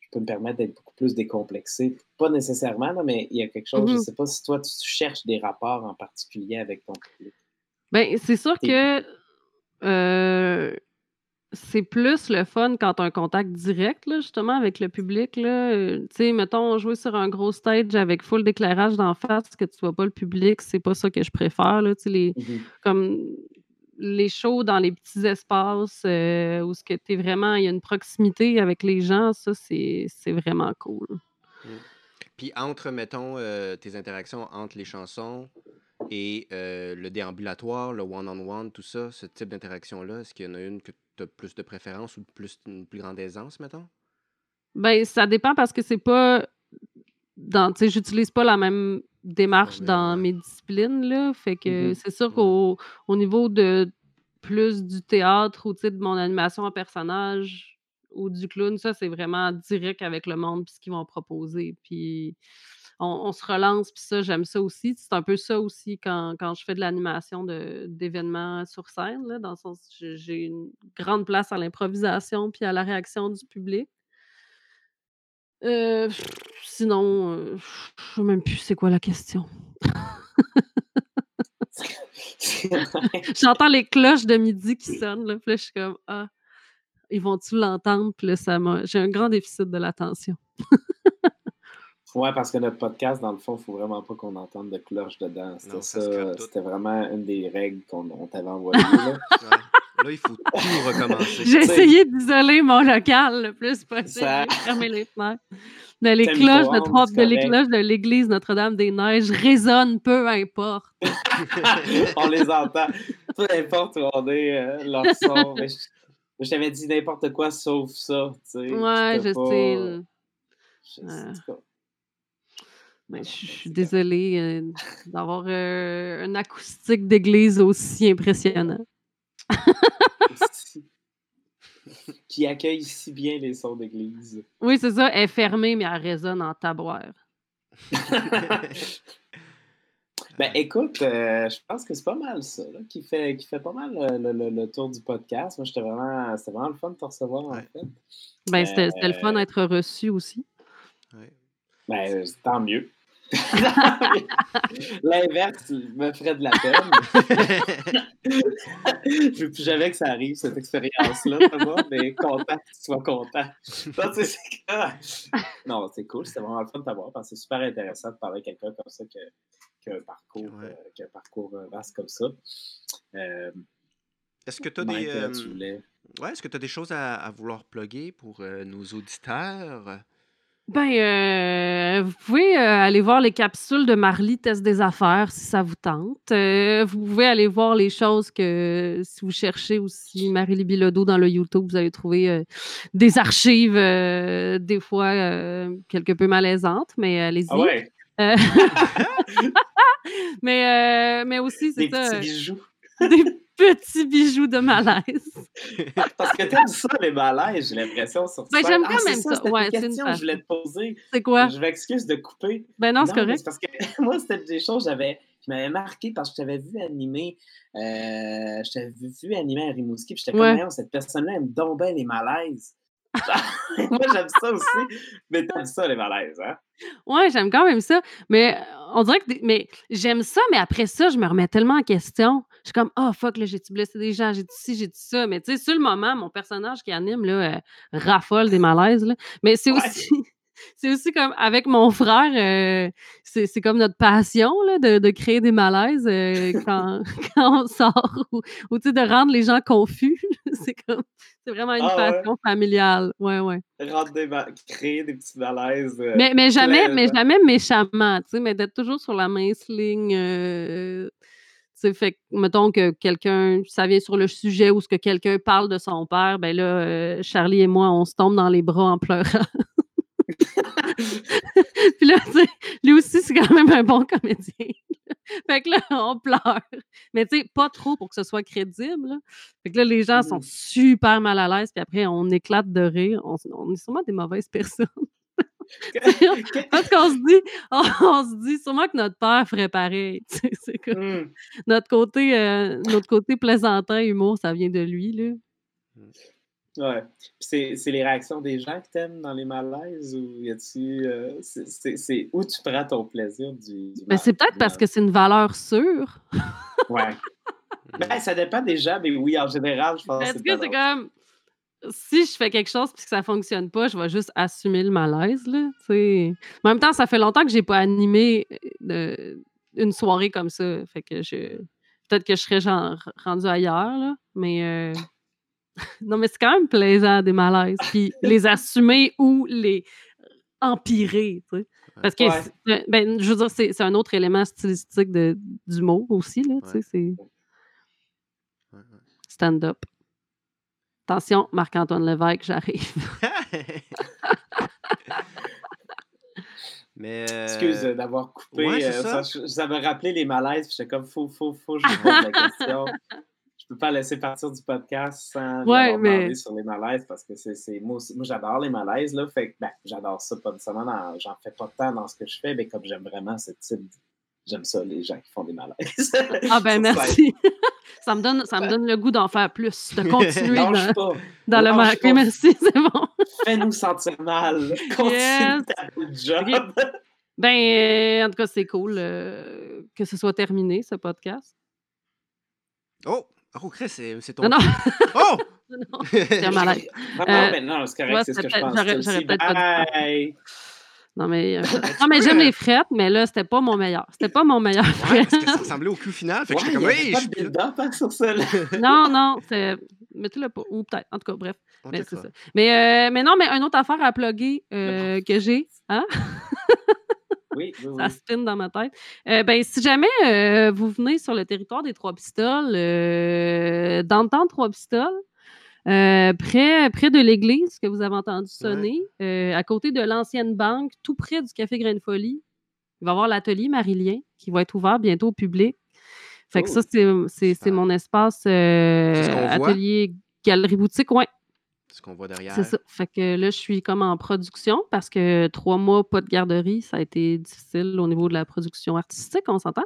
A: je peux me permettre d'être beaucoup plus décomplexé. Pas nécessairement, mais il y a quelque chose, je ne mm-hmm. sais pas si toi, tu cherches des rapports en particulier avec ton public.
C: Bien, c'est sûr que euh, c'est plus le fun quand tu as un contact direct, là, justement, avec le public. Euh, tu sais, mettons, jouer sur un gros stage avec full d'éclairage d'en face, que tu vois pas le public, c'est pas ça que je préfère. Là. Les, mmh Comme les shows dans les petits espaces euh, où ce que tu vraiment, il y a une proximité avec les gens, ça, c'est vraiment cool. Mmh.
B: Puis entre, mettons, euh, tes interactions entre les chansons Et le déambulatoire, le one-on-one, tout ça, ce type d'interaction-là, est-ce qu'il y en a une que tu as plus de préférence ou plus, une plus grande aisance, mettons?
C: Ben, ça dépend parce que c'est pas. Dans, tu sais, j'utilise pas la même démarche dans mes disciplines, là. Fait que mmh c'est sûr qu'au au niveau de plus du théâtre ou de mon animation en personnage ou du clown, ça, c'est vraiment direct avec le monde puis ce qu'ils vont proposer. Puis on, se relance, puis ça, j'aime ça aussi. C'est un peu ça aussi quand, je fais de l'animation d'événements sur scène, dans le sens j'ai une grande place à l'improvisation puis à la réaction du public. Euh, sinon, euh, je sais même plus c'est quoi la question. J'entends les cloches de midi qui sonnent, là, puis là, je suis comme Ah, ils vont-tu l'entendre? Puis ça m'a. J'ai un grand déficit de l'attention.
A: ouais, parce que notre podcast, dans le fond, il ne faut vraiment pas qu'on entende de cloches dedans. C'était ça. C'était vraiment une des règles qu'on t'avait envoyées. Là.
B: Là, il faut tout recommencer.
C: J'ai essayé d'isoler mon local le plus possible. Ça... Fermer les fenêtres. De les cloches de, de les cloches de l'église Notre-Dame-des-Neiges résonnent, peu importe.
A: on les entend. Peu importe où on est, euh, leur son. je, t'avais dit n'importe quoi sauf ça. Tu sais,
C: ouais, je sais. Je, ben, je suis désolée euh, d'avoir euh, une acoustique d'église aussi impressionnante.
A: qui accueille si bien les sons d'église.
C: Oui, c'est ça. Elle est fermée, mais elle résonne en tabouère.
A: ben écoute, euh, je pense que c'est pas mal ça, qui, fait, qui fait pas mal le, tour du podcast. Moi, j'étais vraiment, c'était vraiment le fun de te recevoir, en fait.
C: Ben, c'était le fun euh, d'être reçu aussi.
A: Ben, tant mieux. L'inverse me ferait de la peine. je veux plus jamais que ça arrive, cette expérience-là, mais content que tu sois content. Non, c'est cool, c'était vraiment le fun de t'avoir parce que c'est super intéressant de parler à quelqu'un comme ça qui a, un parcours, euh, qui a un parcours euh, vaste comme ça. Euh,
B: est-ce que tu as des. ouais, est-ce que tu as des choses à, à vouloir plugger pour nos auditeurs?
C: Ben, euh, vous pouvez euh, aller voir les capsules de Marly Test des affaires si ça vous tente. Euh, vous pouvez aller voir les choses que si vous cherchez aussi Marie Bilodeau dans le YouTube, vous allez trouver des archives des fois quelque peu malaisantes, mais allez-y. Ah ouais? mais, mais aussi, c'est ça.
A: Petits bijoux.
C: Des petits bijoux de malaise.
A: Parce que t'aimes ça, les malaises, j'ai l'impression, sur
C: ben, j'aime quand ah, même ça. Ouais, c'est une question
A: que je voulais te poser.
C: C'est quoi?
A: Je m'excuse de couper.
C: Ben non, c'est correct.
A: Parce que moi, c'était des choses j'avais qui m'avaient marqué parce que je t'avais vu animer, euh, je t'avais vu animer à Rimouski, puis j'étais comme, cette personne-là aime donc bien les malaises. Moi, j'aime ça aussi. Mais t'aimes ça, les malaises, hein?
C: Ouais, j'aime quand même ça. Mais on dirait que. Mais j'aime ça, mais après ça, je me remets tellement en question. Je suis comme, oh fuck, là, j'ai-tu blessé des gens, j'ai-tu ci, j'ai-tu ça. Mais tu sais, sur le moment, mon personnage qui anime, là, euh, raffole des malaises, là. Mais c'est aussi c'est aussi comme avec mon frère, euh, c'est comme notre passion là, de, de, créer des malaises euh, quand, quand, on sort ou, ou de rendre les gens confus. c'est comme c'est vraiment une ah passion familiale. Ouais, ouais.
A: Des créer des petits malaises. Euh,
C: mais, mais jamais, mais jamais méchamment, tu sais, mais d'être toujours sur la mince ligne. sais, fait que, mettons que quelqu'un, ça vient sur le sujet où ce que quelqu'un parle de son père, ben là, Charlie et moi, on se tombe dans les bras en pleurant. puis là, tu sais, lui aussi, c'est quand même un bon comédien. fait que là, on pleure. Mais tu sais, pas trop pour que ce soit crédible. Fait que là, les gens sont mmh. super mal à l'aise, puis après, on éclate de rire. On, est sûrement des mauvaises personnes. Parce qu'on se dit, on, se dit sûrement que notre père ferait pareil. C'est comme, mmh. notre côté, euh, notre côté plaisantin, humour, ça vient de lui là.
A: Ouais. C'est les réactions des gens que t'aimes dans les malaises ou y a-tu. Euh, c'est où tu prends ton plaisir du.
C: Ben, c'est peut-être parce que c'est une valeur sûre.
A: ouais. ben, ça dépend des gens, mais oui, en général, je pense
C: Est-ce que c'est comme. Si je fais quelque chose et que ça fonctionne pas, je vais juste assumer le malaise. Là, en même temps, ça fait longtemps que j'ai pas animé euh, une soirée comme ça. Fait que je. Peut-être que je serais genre rendu ailleurs, là, mais. Euh, non, mais c'est quand même plaisant, des malaises. Puis les assumer ou les empirer, tu sais. Parce que, ben, je veux dire, c'est un autre élément stylistique de, du mot aussi, là, tu sais, c'est... Stand-up. Attention, Marc-Antoine Lévesque, j'arrive.
A: Mais Excuse euh, d'avoir coupé. Euh, ça. Ça, m'a rappelé les malaises. J'étais comme, faut, faut, faut, je pose la question. Je peux pas laisser partir du podcast sans ouais, mais... sur les malaises parce que c'est moi, moi j'adore les malaises. Là, fait ben, j'adore ça, pas nécessairement. J'en fais pas tant dans ce que je fais, mais comme j'aime vraiment ce type. J'aime ça, les gens qui font des malaises.
C: ah ben merci. ça, me donne, ça me donne le goût d'en faire plus, de continuer dans, pas. dans le marque. Merci, c'est bon.
A: Fais-nous sentir mal. Continue yes. ta job.
C: Ben, euh, en tout cas, c'est cool euh, que ce soit terminé, ce podcast.
B: Oh! Oh, Chris, c'est ton.
C: Non, non.
B: oh!
C: non, c'est un malade.
A: Non, non, euh, mais non, c'est correct, c'est ce que je pense. J'aurais peut-être pas
C: non, mais, euh, non, mais j'aime les frettes, mais là, c'était pas mon meilleur. C'était pas mon meilleur
B: ouais, parce que ça ressemblait au cul final. Fait que j'étais comme, oui,
A: je pas sur ça,
C: Non, non, c'est. Mettez-le pas. Ou peut-être. En tout cas, bref. mais c'est ça. Mais, euh, mais non, mais une autre affaire à plugger euh, que j'ai. Hein?
A: Oui, oui,
C: Ça spin dans ma tête. ben, si jamais vous venez sur le territoire des Trois Pistoles, dans le temps de Trois Pistoles, euh, près, près de l'église que vous avez entendu sonner, euh, à côté de l'ancienne banque, tout près du Café Graine Folie, il va y avoir l'atelier Marilien qui va être ouvert bientôt au public. Fait que ça, oh! c'est mon espace euh, atelier galerie boutique, ouais.
B: Ce qu'on voit derrière.
C: C'est ça. Fait que là, je suis comme en production parce que trois mois, pas de garderie, ça a été difficile au niveau de la production artistique, on s'entend.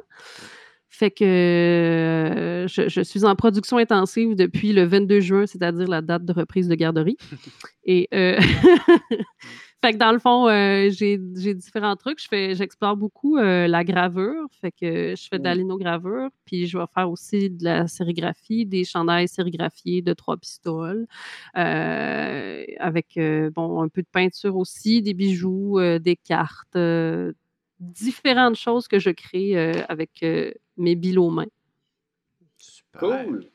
C: Fait que euh, je, suis en production intensive depuis le 22 juin, c'est-à-dire la date de reprise de garderie. Et euh, fait que dans le fond, euh, j'ai différents trucs. Je fais, j'explore beaucoup la gravure. Fait que je fais de la linogravure, puis je vais faire aussi de la sérigraphie, des chandails sérigraphiés de trois pistoles, avec bon un peu de peinture aussi, des bijoux, des cartes différentes choses que je crée avec mes billes aux mains.
A: Cool.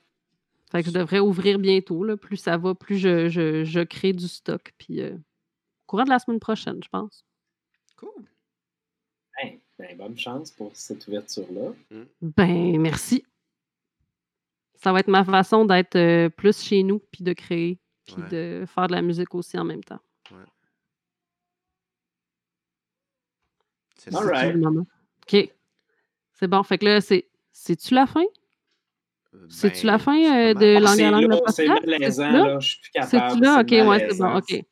C: Fait que je devrais ouvrir bientôt. Là. Plus ça va, plus je, je, crée du stock. Puis, euh, courant de la semaine prochaine, je pense.
B: Cool.
A: Ben, bonne chance pour cette ouverture-là.
C: Mm. Ben, merci. Ça va être ma façon d'être euh, plus chez nous, puis de créer, puis de faire de la musique aussi en même temps. Ouais.
A: C'est right.
C: OK. C'est bon. Fait que là, c'est. C'est-tu la fin? Euh, C'est-tu la ben, fin euh, de langue à langue
A: C'est malaisant, là? Je suis plus capable.
C: C'est-tu là? OK, ouais, c'est bon. OK.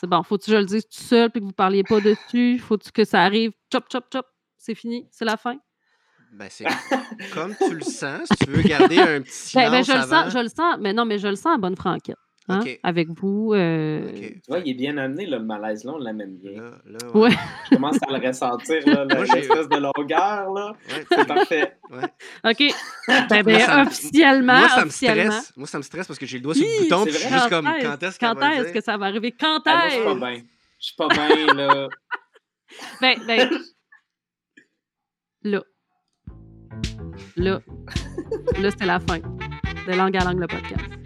C: C'est bon. Faut-tu que je le dise tout seul puis que vous ne parliez pas dessus? Faut-tu que ça arrive? Chop, chop, chop. C'est fini. C'est la fin.
B: Ben, c'est comme tu le sens. Si tu veux garder un petit silence ben, ben,
C: je, le sens, je le sens, mais non, mais je le sens à bonne franquette. Hein, avec vous. Euh...
A: Tu vois, il est bien amené, le malaise là, on l'amène bien. Là,
C: là, ouais.
A: Je commence à le ressentir, l'espèce de longueur. Là. Ouais, c'est parfait.
B: Ouais.
C: OK. Ben, ben, officiellement.
B: Moi, ça
C: me stresse.
B: Moi, ça me stresse parce que j'ai le doigt sur le bouton. Puis je suis juste comme, quand est-ce
C: quand est-ce que ça va arriver? Quand est-ce?
A: Ah, je suis pas bien. Je suis pas bien, là.
C: ben, ben. Là. Là. Là, c'est la fin de Langue à Langue, le podcast.